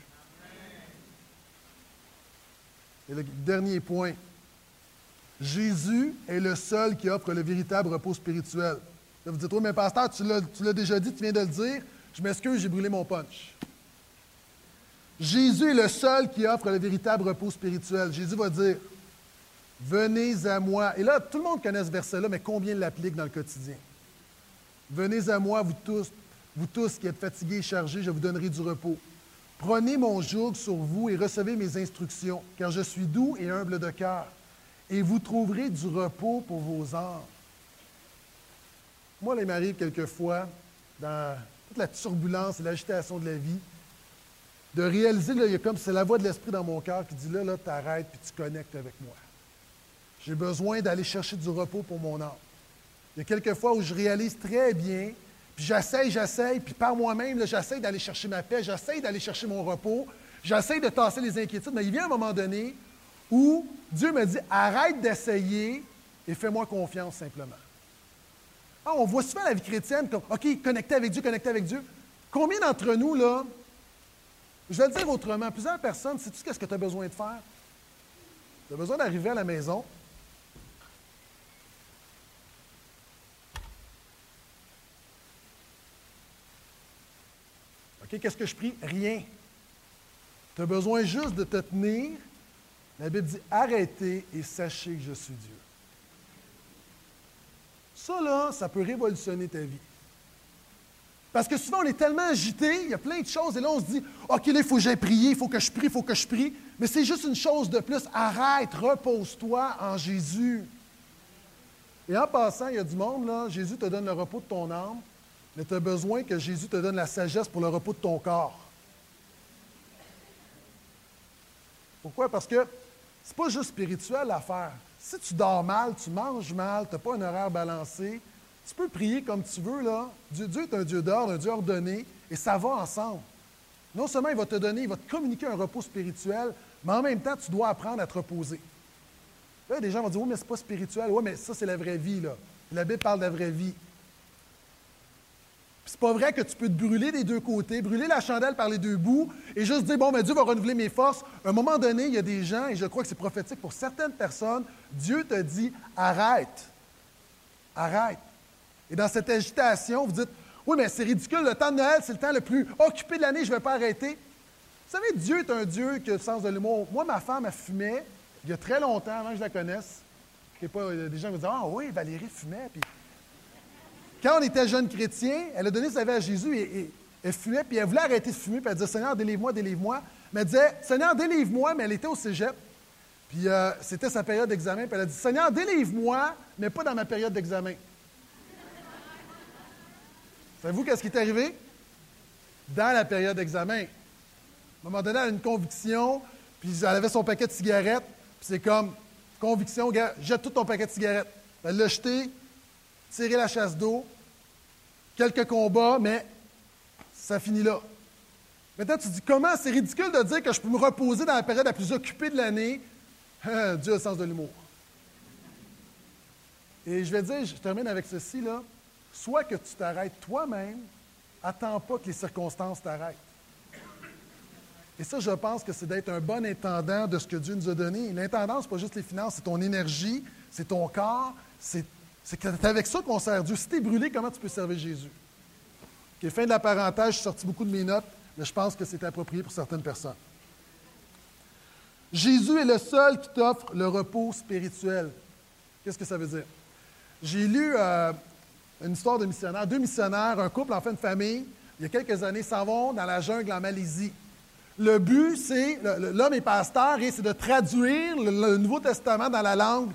Et le dernier point. Jésus est le seul qui offre le véritable repos spirituel. vous dites, oui, mais pasteur, tu l'as déjà dit, tu viens de le dire. Je m'excuse, j'ai brûlé mon punch. Jésus est le seul qui offre le véritable repos spirituel. Jésus va dire, venez à moi. Et là, tout le monde connaît ce verset-là, mais combien l'applique dans le quotidien? Venez à moi, vous tous, vous tous qui êtes fatigués et chargés, je vous donnerai du repos. Prenez mon joug sur vous et recevez mes instructions, car je suis doux et humble de cœur, et vous trouverez du repos pour vos âmes. Moi, il m'arrive quelquefois, dans toute la turbulence et l'agitation de la vie, de réaliser, là, il y a comme c'est la voix de l'Esprit dans mon cœur qui dit là, là, t'arrêtes puis tu connectes avec moi. J'ai besoin d'aller chercher du repos pour mon âme. Il y a quelques fois où je réalise très bien, puis j'essaye, j'essaye, puis par moi-même, j'essaye d'aller chercher ma paix, j'essaye d'aller chercher mon repos, j'essaye de tasser les inquiétudes, mais il vient un moment donné où Dieu me dit arrête d'essayer et fais-moi confiance simplement. Ah, on voit souvent la vie chrétienne comme OK, connecter avec Dieu, connecter avec Dieu. Combien d'entre nous, là, je vais le dire autrement, plusieurs personnes, sais-tu ce que tu as besoin de faire? Tu as besoin d'arriver à la maison. OK, qu'est-ce que je prie? Rien. Tu as besoin juste de te tenir. La Bible dit arrêtez et sachez que je suis Dieu. Ça, là, ça peut révolutionner ta vie. Parce que souvent, on est tellement agité, il y a plein de choses, et là, on se dit OK, là, il faut que j'aille prier, il faut que je prie, il faut que je prie. Mais c'est juste une chose de plus. Arrête, repose-toi en Jésus. Et en passant, il y a du monde, là, Jésus te donne le repos de ton âme, mais tu as besoin que Jésus te donne la sagesse pour le repos de ton corps. Pourquoi? Parce que c'est pas juste spirituel l'affaire. Si tu dors mal, tu manges mal, tu n'as pas un horaire balancé, tu peux prier comme tu veux, là. Dieu, est un Dieu d'ordre, un Dieu ordonné, et ça va ensemble. Non seulement il va te donner, il va te communiquer un repos spirituel, mais en même temps, tu dois apprendre à te reposer. Là, des gens vont dire, oui, mais ce n'est pas spirituel. Oui, mais ça, c'est la vraie vie, là. La Bible parle de la vraie vie. C'est pas vrai que tu peux te brûler des deux côtés, brûler la chandelle par les deux bouts et juste dire, bon, mais Dieu va renouveler mes forces. À un moment donné, il y a des gens, et je crois que c'est prophétique pour certaines personnes, Dieu te dit, arrête. Arrête. Et dans cette agitation, vous dites Oui, mais c'est ridicule, le temps de Noël, c'est le temps le plus occupé de l'année, je ne vais pas arrêter. Vous savez, Dieu est un Dieu qui a le sens de l'humour. Moi, ma femme a fumé il y a très longtemps, avant que je la connaisse. Pas, des gens me disent Ah oui, Valérie fumait. Puis... Quand on était jeune chrétien, elle a donné sa vie à Jésus et, elle fumait, puis elle voulait arrêter de fumer, puis elle disait Seigneur, délivre-moi, délivre-moi. Mais elle disait Seigneur, délivre-moi, mais elle était au cégep. Puis euh, c'était sa période d'examen, puis elle a dit Seigneur, délivre-moi, mais pas dans ma période d'examen. Savez-vous qu'est-ce qui est arrivé? Dans la période d'examen. À un moment donné, elle a une conviction, puis elle avait son paquet de cigarettes, puis c'est comme, conviction, gars, jette tout ton paquet de cigarettes. Elle l'a jeté, tiré la chasse d'eau, quelques combats, mais ça finit là. Maintenant, tu te dis, comment? C'est ridicule de dire que je peux me reposer dans la période la plus occupée de l'année? [LAUGHS] Dieu a le sens de l'humour. Et je vais dire, je termine avec ceci, là soit que tu t'arrêtes toi-même, attends pas que les circonstances t'arrêtent. Et ça, je pense que c'est d'être un bon intendant de ce que Dieu nous a donné. L'intendance, ce n'est pas juste les finances, c'est ton énergie, c'est ton corps, c'est avec ça qu'on sert Dieu. Si tu es brûlé, comment tu peux servir Jésus? OK, fin de la parenthèse, suis sorti beaucoup de mes notes, mais je pense que c'est approprié pour certaines personnes. Jésus est le seul qui t'offre le repos spirituel. Qu'est-ce que ça veut dire? J'ai lu euh, une histoire de missionnaire. Deux missionnaires, un couple, enfin une famille, il y a quelques années, s'en vont dans la jungle en Malaisie. Le but, c'est, l'homme est pasteur et c'est de traduire le, Nouveau Testament dans la langue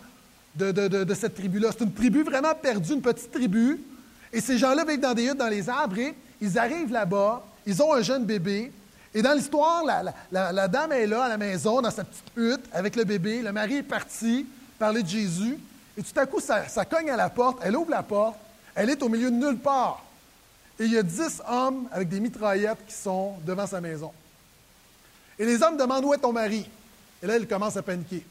de, cette tribu-là. C'est une tribu vraiment perdue, une petite tribu. Et ces gens-là vivent dans des huttes, dans les arbres, et ils arrivent là-bas, ils ont un jeune bébé. Et dans l'histoire, la, dame est là à la maison, dans sa petite hutte, avec le bébé. Le mari est parti parler de Jésus. Et tout à coup, ça cogne à la porte. Elle ouvre la porte. Elle est au milieu de nulle part. Et il y a dix hommes avec des mitraillettes qui sont devant sa maison. Et les hommes demandent où est ton mari? Et là, elle commence à paniquer.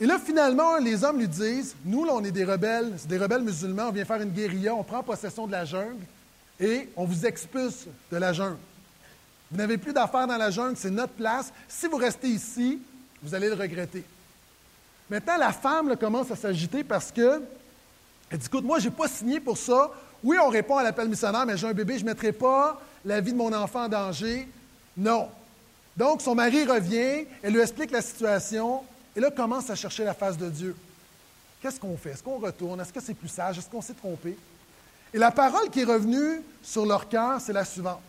Et là, finalement, les hommes lui disent Nous, là, on est des rebelles, c'est des rebelles musulmans, on vient faire une guérilla, on prend possession de la jungle et on vous expulse de la jungle. Vous n'avez plus d'affaires dans la jungle, c'est notre place. Si vous restez ici, vous allez le regretter. Maintenant, la femme commence à s'agiter parce que elle dit, écoute, moi, je n'ai pas signé pour ça. Oui, on répond à l'appel missionnaire, mais j'ai un bébé, je ne mettrai pas la vie de mon enfant en danger. Non. Donc, son mari revient, elle lui explique la situation, et là, commence à chercher la face de Dieu. Qu'est-ce qu'on fait? Est-ce qu'on retourne? Est-ce que c'est plus sage? Est-ce qu'on s'est trompé? Et la parole qui est revenue sur leur cœur, c'est la suivante.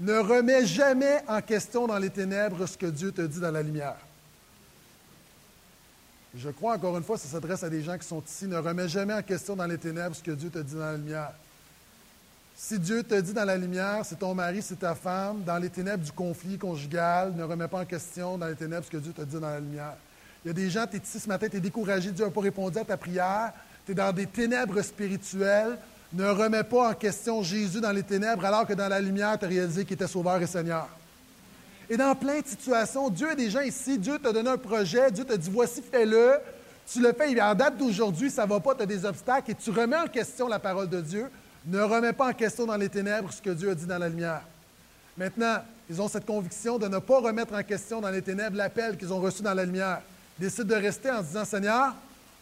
Ne remets jamais en question dans les ténèbres ce que Dieu te dit dans la lumière. Je crois encore une fois, ça s'adresse à des gens qui sont ici. Ne remets jamais en question dans les ténèbres ce que Dieu te dit dans la lumière. Si Dieu te dit dans la lumière, c'est ton mari, c'est ta femme, dans les ténèbres du conflit conjugal, ne remets pas en question dans les ténèbres ce que Dieu te dit dans la lumière. Il y a des gens, tu es ici ce matin, tu es découragé, Dieu n'a pas répondu à ta prière, tu es dans des ténèbres spirituelles, ne remets pas en question Jésus dans les ténèbres alors que dans la lumière, tu as réalisé qu'il était Sauveur et Seigneur. Et dans plein de situations, Dieu a des gens ici, Dieu t'a donné un projet, Dieu t'a dit voici, fais-le. Tu le fais, en date d'aujourd'hui, ça ne va pas, tu as des obstacles et tu remets en question la parole de Dieu. Ne remets pas en question dans les ténèbres ce que Dieu a dit dans la lumière. Maintenant, ils ont cette conviction de ne pas remettre en question dans les ténèbres l'appel qu'ils ont reçu dans la lumière. Ils décident de rester en disant Seigneur,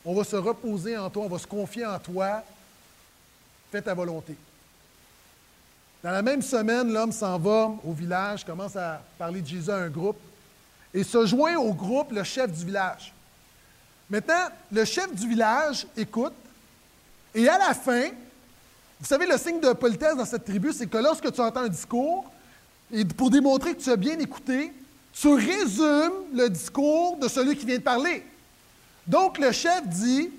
on va se reposer en toi, on va se confier en toi, fais ta volonté. Dans la même semaine, l'homme s'en va au village, commence à parler de Jésus à un groupe, et se joint au groupe le chef du village. Maintenant, le chef du village écoute, et à la fin, vous savez, le signe de politesse dans cette tribu, c'est que lorsque tu entends un discours, et pour démontrer que tu as bien écouté, tu résumes le discours de celui qui vient de parler. Donc, le chef dit,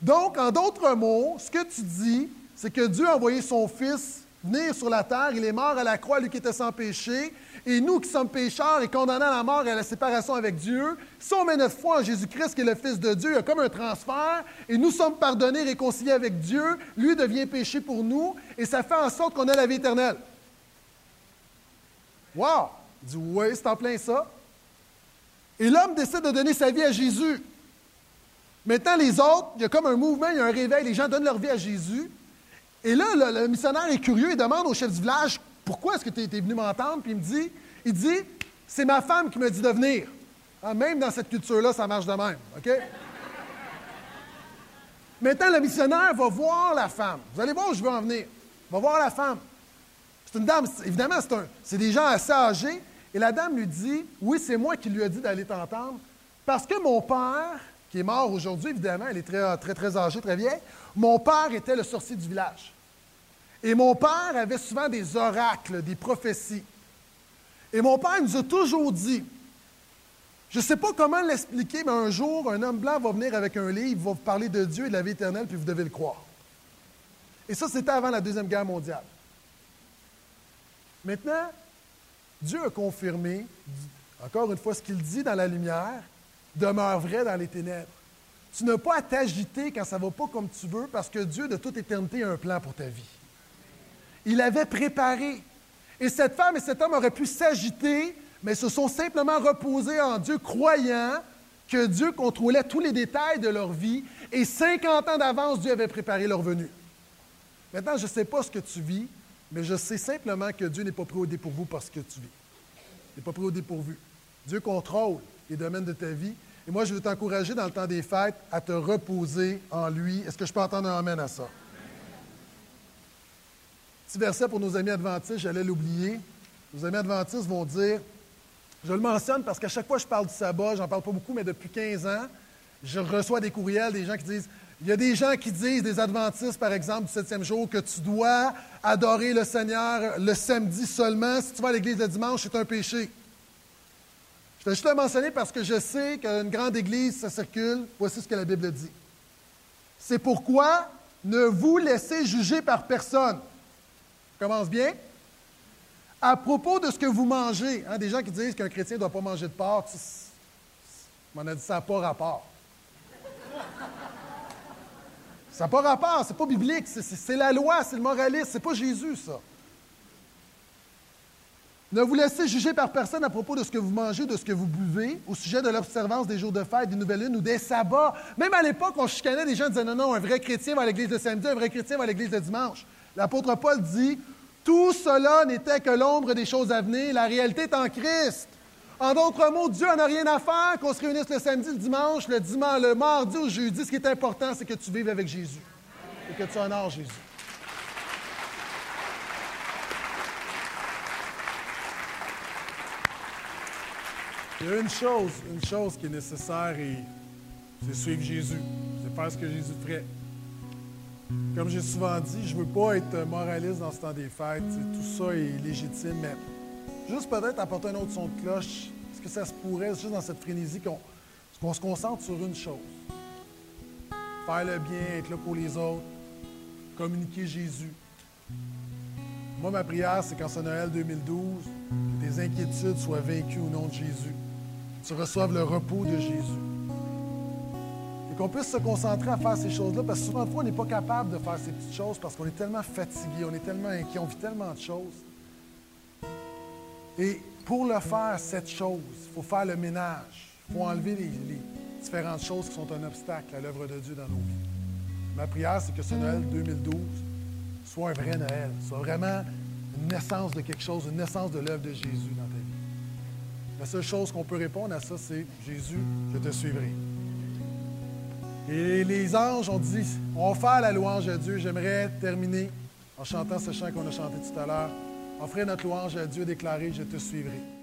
donc, en d'autres mots, ce que tu dis, c'est que Dieu a envoyé son Fils venir sur la terre. Il est mort à la croix, lui qui était sans péché. Et nous qui sommes pécheurs et condamnés à la mort et à la séparation avec Dieu, si on met notre foi en Jésus-Christ, qui est le Fils de Dieu, il y a comme un transfert, et nous sommes pardonnés, réconciliés avec Dieu, lui devient péché pour nous, et ça fait en sorte qu'on a la vie éternelle. Wow! Il dit, oui, c'est en plein ça. Et l'homme décide de donner sa vie à Jésus. Maintenant, les autres, il y a comme un mouvement, il y a un réveil, les gens donnent leur vie à Jésus. Et là, le, missionnaire est curieux, il demande au chef du village Pourquoi est-ce que tu es, venu m'entendre? Puis il me dit Il dit, C'est ma femme qui me dit de venir. Ah, même dans cette culture-là, ça marche de même. OK? Maintenant, le missionnaire va voir la femme. Vous allez voir où je veux en venir. Il va voir la femme. C'est une dame, évidemment, c'est des gens assez âgés. Et la dame lui dit Oui, c'est moi qui lui ai dit d'aller t'entendre. Parce que mon père, qui est mort aujourd'hui, évidemment, elle est très, très, très âgée, très vieille, mon père était le sorcier du village. Et mon père avait souvent des oracles, des prophéties. Et mon père nous a toujours dit, je ne sais pas comment l'expliquer, mais un jour, un homme blanc va venir avec un livre, va vous parler de Dieu et de la vie éternelle, puis vous devez le croire. Et ça, c'était avant la Deuxième Guerre mondiale. Maintenant, Dieu a confirmé, encore une fois, ce qu'il dit dans la lumière demeure vrai dans les ténèbres. Tu n'as pas à t'agiter quand ça ne va pas comme tu veux, parce que Dieu, de toute éternité, a un plan pour ta vie. Il avait préparé. Et cette femme et cet homme auraient pu s'agiter, mais se sont simplement reposés en Dieu, croyant que Dieu contrôlait tous les détails de leur vie et 50 ans d'avance, Dieu avait préparé leur venue. Maintenant, je ne sais pas ce que tu vis, mais je sais simplement que Dieu n'est pas pris au dépourvu parce que tu vis. Il n'est pas pris au dépourvu. Dieu contrôle les domaines de ta vie. Et moi, je veux t'encourager dans le temps des fêtes à te reposer en lui. Est-ce que je peux entendre un amen à ça? Petit verset pour nos amis adventistes, j'allais l'oublier. Nos amis adventistes vont dire, je le mentionne parce qu'à chaque fois que je parle du sabbat, j'en parle pas beaucoup, mais depuis 15 ans, je reçois des courriels des gens qui disent, il y a des gens qui disent, des adventistes par exemple, du septième jour, que tu dois adorer le Seigneur le samedi seulement. Si tu vas à l'église le dimanche, c'est un péché. Je vais juste le mentionner parce que je sais qu'une grande église, ça circule. Voici ce que la Bible dit. C'est pourquoi ne vous laissez juger par personne commence bien. À propos de ce que vous mangez, hein, des gens qui disent qu'un chrétien ne doit pas manger de porc, on a dit ça n'a pas rapport. Ça n'a pas rapport, c'est pas biblique, c'est la loi, c'est le moralisme, c'est pas Jésus, ça. Ne vous laissez juger par personne à propos de ce que vous mangez, de ce que vous buvez, au sujet de l'observance des jours de fête, des nouvelles lunes ou des sabbats. Même à l'époque, on chicanait des gens disaient non, non, un vrai chrétien va à l'église le samedi, un vrai chrétien va à l'église le dimanche. L'apôtre Paul dit Tout cela n'était que l'ombre des choses à venir, la réalité est en Christ. En d'autres mots, Dieu n'a rien à faire qu'on se réunisse le samedi, le dimanche, le dimanche, le mardi ou le jeudi. Ce qui est important, c'est que tu vives avec Jésus et que tu honores Jésus. Il y a une chose, une chose qui est nécessaire et c'est suivre Jésus. C'est faire ce que Jésus ferait. Comme j'ai souvent dit, je ne veux pas être moraliste dans ce temps des fêtes. Tout ça est légitime, mais juste peut-être apporter un autre son de cloche. Est-ce que ça se pourrait, juste dans cette frénésie, qu'on se concentre sur une chose? Faire le bien, être là pour les autres, communiquer Jésus. Moi, ma prière, c'est qu'en ce Noël 2012, que tes inquiétudes soient vaincues au nom de Jésus. Que tu reçoives le repos de Jésus. Qu'on puisse se concentrer à faire ces choses-là, parce que souvent, fois, on n'est pas capable de faire ces petites choses parce qu'on est tellement fatigué, on est tellement inquiet, on vit tellement de choses. Et pour le faire, cette chose, il faut faire le ménage. Il faut enlever les, les différentes choses qui sont un obstacle à l'œuvre de Dieu dans nos vies. Ma prière, c'est que ce Noël 2012 soit un vrai Noël, soit vraiment une naissance de quelque chose, une naissance de l'œuvre de Jésus dans ta vie. La seule chose qu'on peut répondre à ça, c'est Jésus, je te suivrai. Et les anges ont dit, on va faire la louange à Dieu. J'aimerais terminer en chantant ce chant qu'on a chanté tout à l'heure. Offrir notre louange à Dieu, déclarer, je te suivrai.